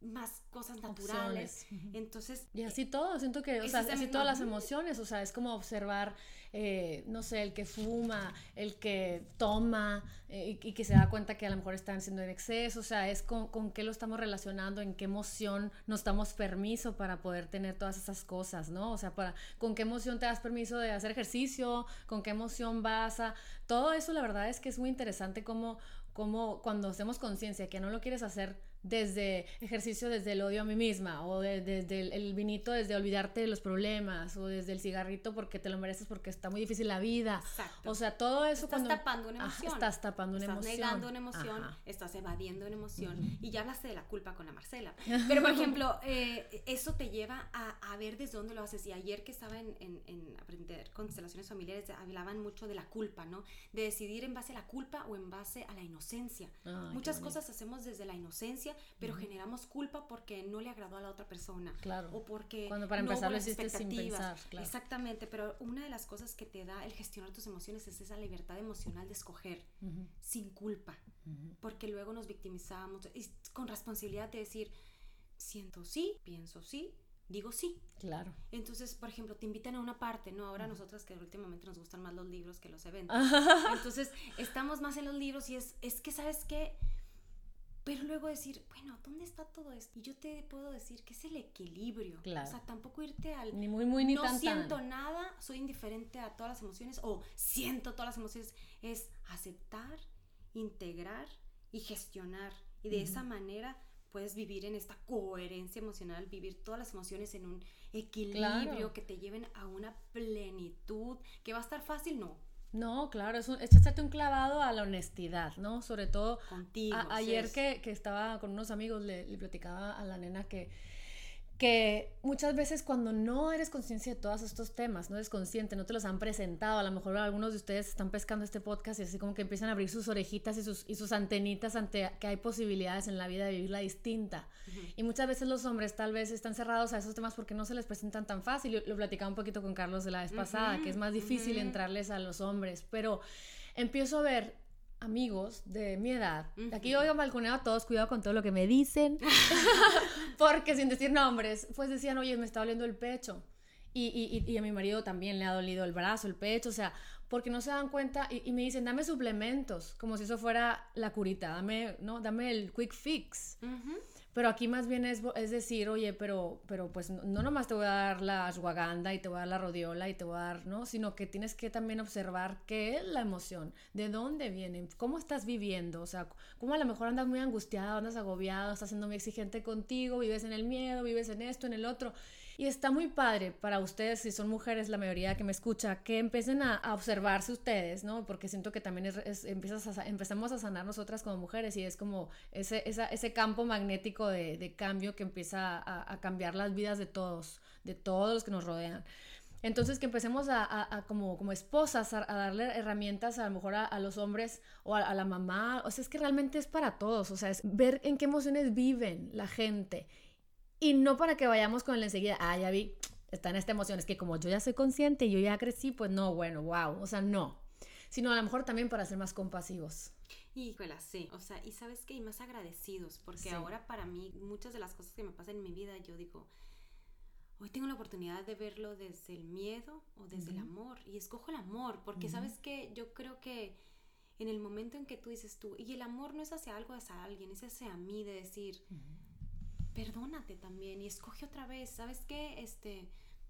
más cosas naturales. Entonces. Y así todo, siento que, o sea, así todas las emociones, o sea, es como observar, eh, no sé, el que fuma, el que toma eh, y, que se da cuenta que a lo mejor están siendo en exceso, o sea, es con, con, qué lo estamos relacionando, en qué emoción nos damos permiso para poder tener todas esas cosas, ¿no? O sea, para, con qué emoción te das permiso de hacer ejercicio, con qué emoción vas a. Todo eso, la verdad es que es muy interesante como, como cuando hacemos conciencia que no lo quieres hacer desde ejercicio desde el odio a mí misma o desde el, vinito desde olvidarte de los problemas o desde el cigarrito porque te lo mereces porque está muy difícil la vida. Exacto. O sea, todo eso estás tapando una emoción. estás tapando una emoción. Estás negando una emoción, estás evadiendo una emoción y ya hablaste de la culpa con la Marcela. Pero por ejemplo, eh, eso te lleva a, ver desde dónde lo haces y ayer que estaba en, en, aprender constelaciones familiares hablaban mucho de la culpa, ¿no? De decidir en base a la culpa o en base a la inocencia. Muchas cosas hacemos desde la inocencia pero generamos culpa porque no le agradó a la otra persona. Claro. O porque Cuando para empezar lo hiciste sin pensar. Exactamente, pero una de las cosas que te da el gestionar tus emociones es esa libertad emocional de escoger sin culpa. Porque luego nos victimizamos y con responsabilidad de decir, siento sí, pienso sí, digo sí. Claro. Entonces, por ejemplo, te invitan a una parte, ¿no? Ahora nosotras que últimamente nos gustan más los libros que los eventos. Entonces, estamos más en los libros y es, es que, ¿sabes qué? Pero luego decir, bueno, ¿dónde está todo esto? Y yo te puedo decir que es el equilibrio. Claro. O sea, tampoco irte al... Ni muy, muy, ni No siento nada, soy indiferente a todas las emociones o siento todas las emociones. Es aceptar, integrar y gestionar. Y de esa manera puedes vivir en esta coherencia emocional, vivir todas las emociones en un equilibrio que te lleven a una plenitud. ¿Que va a estar fácil? No, no, claro, es, un, echarte un clavado a la honestidad, ¿no? Sobre todo, Contigo, ayer que, que, estaba con unos amigos, le, le platicaba a la nena que que muchas veces cuando no eres consciente de todos estos temas, no eres consciente, no te los han presentado, a lo mejor algunos de ustedes están pescando este podcast y así como que empiezan a abrir sus orejitas y sus, y sus antenitas ante que hay posibilidades en la vida de vivirla distinta. Y muchas veces los hombres tal vez están cerrados a esos temas porque no se les presentan tan fácil. Lo, platicaba un poquito con Carlos de la vez pasada, que es más difícil entrarles a los hombres, pero empiezo a ver amigos de mi edad. Aquí yo balconeo a todos, cuidado con todo lo que me dicen, porque sin decir nombres, pues decían, oye, me está doliendo el pecho. Y, y, a mi marido también le ha dolido el brazo, el pecho, o sea, porque no se dan cuenta y, me dicen, dame suplementos, como si eso fuera la curita, dame, ¿no? dame el quick fix. Pero aquí más bien es, es decir, oye, pero, pero pues no, no, nomás te voy a dar la ashwagandha y te voy a dar la rodiola y te voy a dar, ¿no? Sino que tienes que también observar qué es la emoción, de dónde viene, cómo estás viviendo, o sea, cómo a lo mejor andas muy angustiado, andas agobiado, estás siendo muy exigente contigo, vives en el miedo, vives en esto, en el otro. Y está muy padre para ustedes, si son mujeres, la mayoría que me escucha, que empiecen a, observarse ustedes, ¿no? Porque siento que también es, empiezas a, empezamos a sanar nosotras como mujeres y es como ese, ese campo magnético de, de cambio que empieza a, a, cambiar las vidas de todos, de todos los que nos rodean. Entonces que empecemos a, como, como esposas a, darle herramientas a lo mejor a, los hombres o a, la mamá, o sea, es que realmente es para todos, o sea, es ver en qué emociones viven la gente y no para que vayamos con el enseguida, ah, ya vi, está en esta emoción. Es que como yo ya soy consciente y yo ya crecí, pues no, bueno, wow. O sea, no. Sino a lo mejor también para ser más compasivos. Híjole, sí. O sea, y sabes qué, y más agradecidos, porque ahora para mí, muchas de las cosas que me pasan en mi vida, yo digo, hoy tengo la oportunidad de verlo desde el miedo o desde el amor. Y escojo el amor, porque sabes que yo creo que en el momento en que tú dices tú, y el amor no es hacia algo, hacia alguien, es hacia mí, de decir, perdónate también y escoge otra vez. ¿Sabes qué? Este,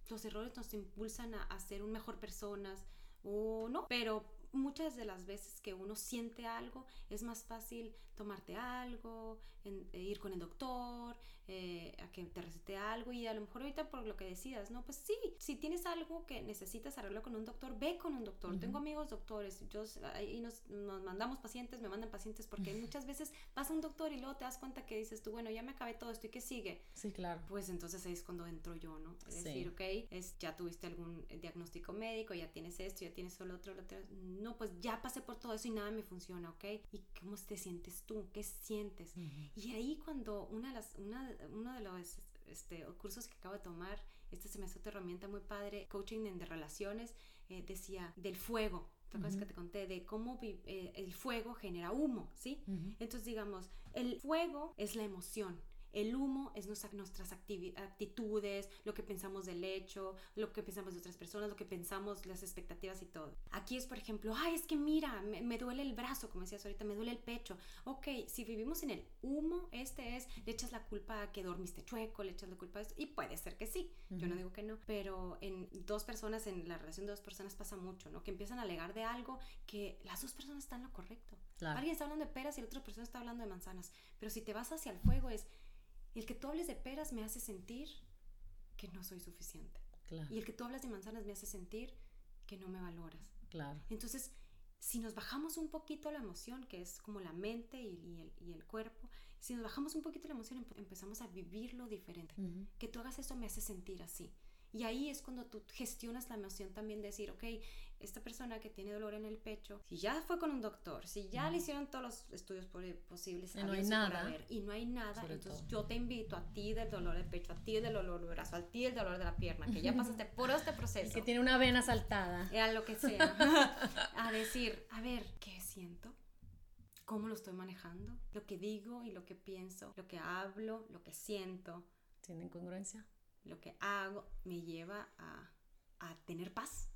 los errores nos impulsan a, ser un mejor personas o no, pero muchas de las veces que uno siente algo es más fácil tomarte algo, e ir con el doctor, eh, a que te recete algo y a lo mejor ahorita por lo que decidas, ¿no? Pues sí, si tienes algo que necesitas arreglarlo con un doctor, ve con un doctor. Tengo amigos doctores, yo ahí nos, nos, mandamos pacientes, me mandan pacientes porque muchas veces vas a un doctor y luego te das cuenta que dices tú, bueno, ya me acabé todo esto y qué sigue. Sí, claro. Pues entonces ahí es cuando entro yo, ¿no? Es decir, ok, es, ya tuviste algún diagnóstico médico, ya tienes esto, ya tienes solo otro, otro, no, pues ya pasé por todo eso y nada me funciona, ¿ok? ¿Y cómo te sientes tú? ¿Qué sientes? Y ahí cuando una de las, una, uno de los este, cursos que acabo de tomar, este se me hace otra herramienta muy padre, coaching de relaciones, eh, decía del fuego. ¿Te acuerdas que te conté de cómo eh, el fuego genera humo, ¿sí? Entonces, digamos, el fuego es la emoción, el humo es nuestras actitudes, lo que pensamos del hecho, lo que pensamos de otras personas, lo que pensamos, las expectativas y todo. Aquí es, por ejemplo, ay, es que mira, me, duele el brazo, como decías ahorita, me duele el pecho. Ok, si vivimos en el humo, este es, le echas la culpa a que dormiste chueco, le echas la culpa a esto, y puede ser que sí, yo no digo que no, pero en dos personas, en la relación de dos personas pasa mucho, ¿no? Que empiezan a alegar de algo que las dos personas están en lo correcto. Alguien está hablando de peras y la otra persona está hablando de manzanas, pero si te vas hacia el fuego es y el que tú hables de peras me hace sentir que no soy suficiente. Y el que tú hablas de manzanas me hace sentir que no me valoras. Claro. Entonces, si nos bajamos un poquito la emoción, que es como la mente y, el, y el, cuerpo, si nos bajamos un poquito la emoción, empezamos a vivirlo diferente. Que tú hagas esto me hace sentir así. Y ahí es cuando tú gestionas la emoción también de decir, ok, esta persona que tiene dolor en el pecho, si ya fue con un doctor, si ya le hicieron todos los estudios posibles, y no hay nada, y no hay nada, entonces yo te invito a ti del dolor del pecho, a ti del dolor del brazo, a ti del dolor de la pierna, que ya pasaste por este proceso. que tiene una vena saltada. A lo que sea. a decir, a ver, ¿qué siento? ¿Cómo lo estoy manejando? Lo que digo y lo que pienso, lo que hablo, lo que siento. ¿Tienen congruencia? lo que hago me lleva a, a tener paz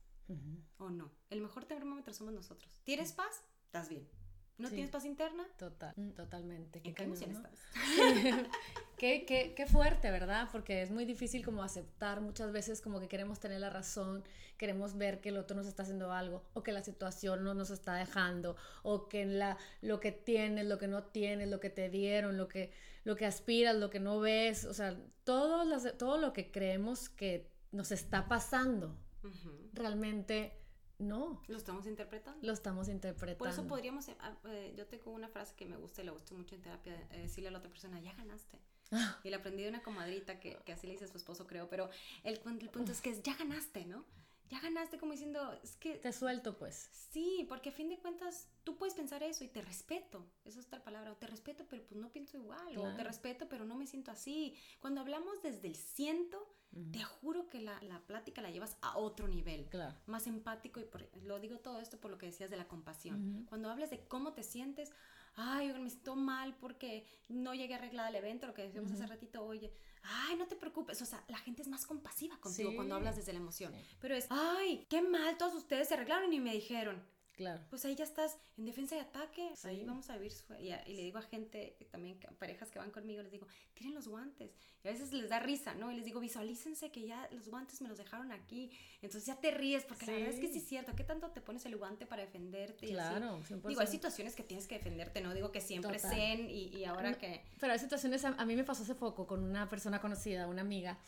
o no. El mejor termómetro somos nosotros. ¿Tienes paz? Estás bien. ¿No tienes paz interna? Total, totalmente. ¿En qué emoción estás? qué, qué, qué, fuerte, ¿verdad? Porque es muy difícil como aceptar muchas veces como que queremos tener la razón, queremos ver que el otro nos está haciendo algo, o que la situación no nos está dejando, o que la, lo que tienes, lo que no tienes, lo que te dieron, lo que, lo que aspiras, lo que no ves, o sea, todo, las, todo lo que creemos que nos está pasando, realmente no. Lo estamos interpretando. Lo estamos interpretando. Por eso podríamos, eh, ah, eh, yo tengo una frase que me gusta y le gusta mucho en terapia, eh, decirle a la otra persona, ya ganaste. Ah. Y la aprendí de una comadrita que, que, así le dice a su esposo, creo, pero el, el punto es que ya ganaste, ¿no? Ya ganaste como diciendo, es que... Te suelto, pues. Sí, porque a fin de cuentas tú puedes pensar eso y te respeto. Esa es otra palabra. O te respeto, pero pues no pienso igual. O te respeto, pero no me siento así. Cuando hablamos desde el siento, te juro que la, la, plática la llevas a otro nivel, más empático y lo digo todo esto por lo que decías de la compasión. Cuando hablas de cómo te sientes, ay, me siento mal porque no llegué arreglada al evento, lo que decíamos hace ratito, oye, ay, no te preocupes, o sea, la gente es más compasiva contigo cuando hablas desde la emoción, pero es, ay, qué mal, todos ustedes se arreglaron y me dijeron. Claro. Pues ahí ya estás en defensa y ataque. Ahí vamos a vivir. Y, y, le digo a gente, también parejas que van conmigo, les digo, tienen los guantes. Y a veces les da risa, ¿no? Y les digo, visualícense que ya los guantes me los dejaron aquí. Entonces ya te ríes, porque la verdad es que sí es cierto. ¿Qué tanto te pones el guante para defenderte? claro, Digo, hay situaciones que tienes que defenderte, ¿no? Digo que siempre zen y, y, ahora que... Pero hay situaciones, a, mí me pasó hace poco con una persona conocida, una amiga,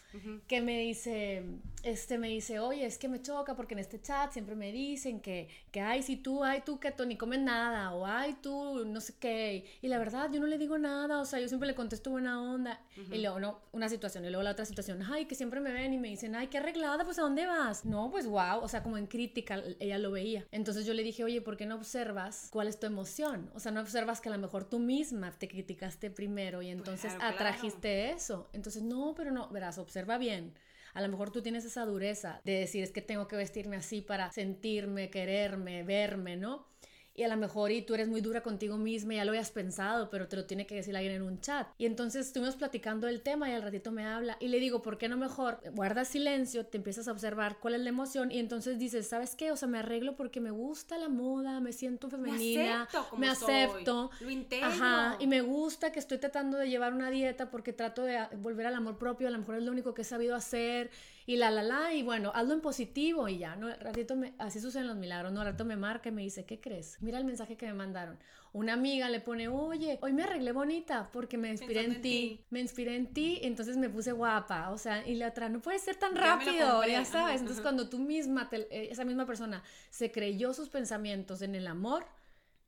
que me dice, este, me dice, oye, es que me choca porque en este chat siempre me dicen que, que ay, si tú, ay, tú que ni comes nada, o ay, tú, no sé qué. Y la verdad, yo no le digo nada, o sea, yo siempre le contesto buena onda. Y luego, no, una situación, y luego la otra situación, ay, que siempre me ven y me dicen, ay, qué arreglada, pues ¿a dónde vas? No, pues wow, o sea, como en crítica, ella lo veía. Entonces yo le dije, oye, ¿por qué no observas cuál es tu emoción? O sea, no observas que a lo mejor tú misma te criticaste primero y entonces atrajiste eso. Entonces, no, pero no, verás, observa bien. A lo mejor tú tienes esa dureza de decir es que tengo que vestirme así para sentirme, quererme, verme, ¿no? Y a lo mejor y tú eres muy dura contigo misma, ya lo habías pensado, pero te lo tiene que decir alguien en un chat. Y entonces estuvimos platicando el tema y al ratito me habla y le digo, ¿por qué no mejor guardas silencio, te empiezas a observar cuál es la emoción y entonces dices, ¿sabes qué? O sea, me arreglo porque me gusta la moda, me siento femenina, me acepto, me lo Ajá, y me gusta que estoy tratando de llevar una dieta porque trato de volver al amor propio, a lo mejor es lo único que he sabido hacer y la, la, la, y bueno, hazlo en positivo y ya, ¿no? ratito me, así suceden los milagros, ¿no? Al rato me marca y me dice, ¿qué crees? Mira el mensaje que me mandaron. Una amiga le pone, oye, hoy me arreglé bonita porque me inspiré en, ti. me inspiré en ti, entonces me puse guapa, o sea, y la otra, no puede ser tan rápido, ya sabes. Entonces cuando tú misma, eh, esa misma persona, se creyó sus pensamientos en el amor,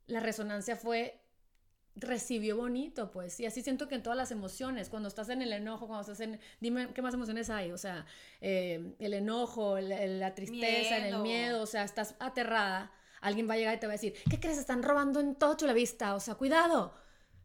la resonancia fue recibió bonito, pues. Y así siento que en todas las emociones, cuando estás en el enojo, cuando estás en... Dime, ¿qué más emociones hay? O sea, eh, el enojo, la tristeza, el miedo, o sea, estás aterrada. Alguien va a llegar y te va a decir, ¿qué crees? Están robando en todo la vista, o sea, cuidado,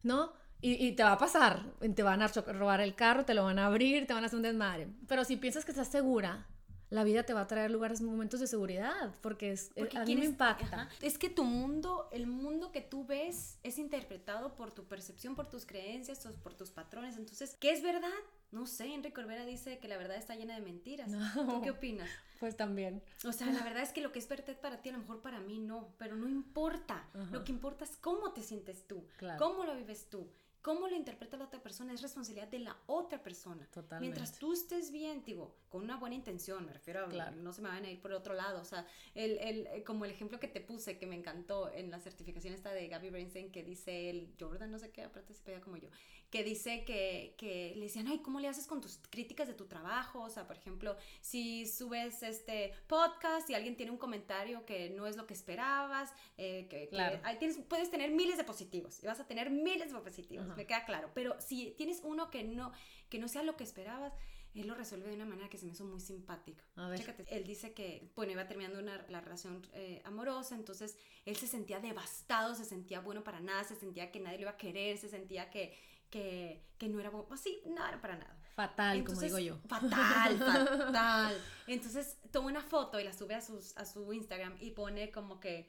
¿no? Y, y, te va a pasar, te van a robar el carro, te lo van a abrir, te van a hacer un desmadre. Pero si piensas que estás segura, la vida te va a traer lugares, momentos de seguridad, porque, es, eh, a mí me impacta. Es que tu mundo, el mundo que tú ves es interpretado por tu percepción, por tus creencias, por tus patrones. Entonces, ¿qué es verdad? No sé, Enrique Olvera dice que la verdad está llena de mentiras. ¿Tú qué opinas? Pues también. O sea, la verdad es que lo que es verdad para ti, a lo mejor para mí no, pero no importa. Lo que importa es cómo te sientes tú, cómo lo vives tú. Cómo lo interpreta la otra persona es responsabilidad de la otra persona. Totalmente. Mientras tú estés bien, digo, con una buena intención, me refiero a no se me van a ir por otro lado. O sea, el, el, eh, como el ejemplo que te puse, que me encantó en la certificación esta de Gaby Brainstein, que dice el Jordan, no sé qué, aparte se pega como yo, que dice que, que, le decían, ay, ¿cómo le haces con tus críticas de tu trabajo? O sea, por ejemplo, si subes este podcast y alguien tiene un comentario que no es lo que esperabas, eh, que, tienes, puedes tener miles de positivos y vas a tener miles de positivos, me queda claro. Pero si tienes uno que no, que no sea lo que esperabas, él lo resuelve de una manera que se me hizo muy simpática. Chécate, él dice que, bueno, iba terminando una, la relación eh, amorosa, entonces él se sentía devastado, se sentía bueno para nada, se sentía que nadie lo iba a querer, se sentía que que, que no era así, no era para nada. Fatal, como digo yo. Fatal, fatal. Entonces toma una foto y la sube a, sus, a su Instagram y pone como que,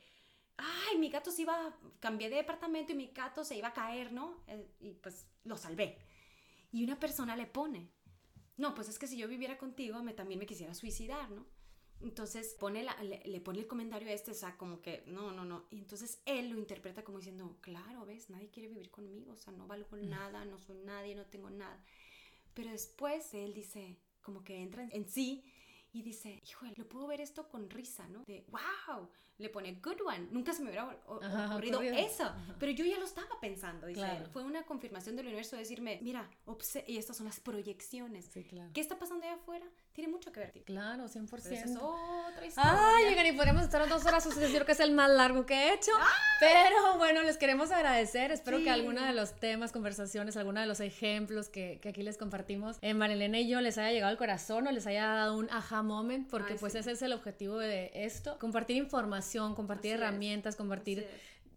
ay, mi gato se iba, cambié de departamento y mi gato se iba a caer, ¿no? Eh, y pues lo salvé. Y una persona le pone, no, pues es que si yo viviera contigo, me, también me quisiera suicidar, ¿no? Entonces pone le, pone el comentario a este, o sea, como que no, no, no. Y entonces él lo interpreta como diciendo, claro, ves, nadie quiere vivir conmigo, o sea, no valgo mm. nada, no soy nadie, no tengo nada. Pero después él dice, como que entra en sí y dice, hijo, lo puedo ver esto con risa, ¿no? De, wow, le pone good one. Nunca se me hubiera ocurrido eso, pero yo ya lo estaba pensando, dice Fue una confirmación del universo de decirme, mira, y estas son las proyecciones. Sí, claro. ¿Qué está pasando allá afuera? Tiene mucho que ver. Claro, 100%. es otra historia. Ay, y podríamos estar dos horas, decir que es el más largo que he hecho. Pero bueno, les queremos agradecer. Espero que alguno de los temas, conversaciones, alguno de los ejemplos que, que aquí les compartimos, eh, Marilena y yo les haya llegado al corazón o les haya dado un aha moment, porque pues ese es el objetivo de esto. Compartir información, compartir herramientas, compartir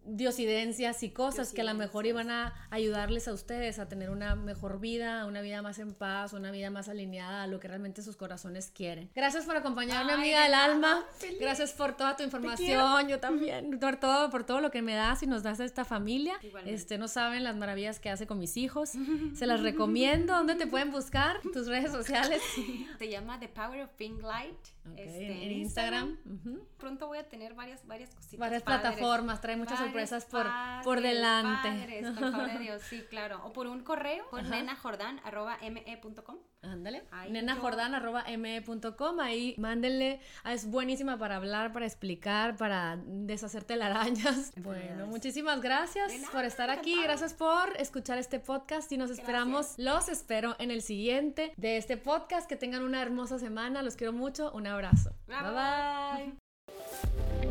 diosidencias y cosas que a lo mejor iban a ayudarles a ustedes a tener una mejor vida, una vida más en paz, una vida más alineada a lo que realmente sus corazones quieren. Gracias por acompañarme, amiga del alma. Gracias por toda tu información. Yo también, por todo, por todo lo que me das y nos das a esta familia. Este, no saben las maravillas que hace con mis hijos. Se las recomiendo. ¿Dónde te pueden buscar? Tus redes sociales. Se llama The Power of Pink Light. Este, en Instagram. Pronto voy a tener varias, varias cositas. Varias plataformas, trae muchas sorpresas por, por delante. Padres, por favor de Dios, sí, claro. O por un correo, por nenajordan.me.com. Ándale. Nenajordan.me.com. Ahí mándenle. Ah, es buenísima para hablar, para explicar, para deshacerte las arañas. Bueno, muchísimas gracias por estar aquí. Gracias por escuchar este podcast y nos esperamos. Los espero en el siguiente de este podcast. Que tengan una hermosa semana. Los quiero mucho. Un abrazo. bye. bye.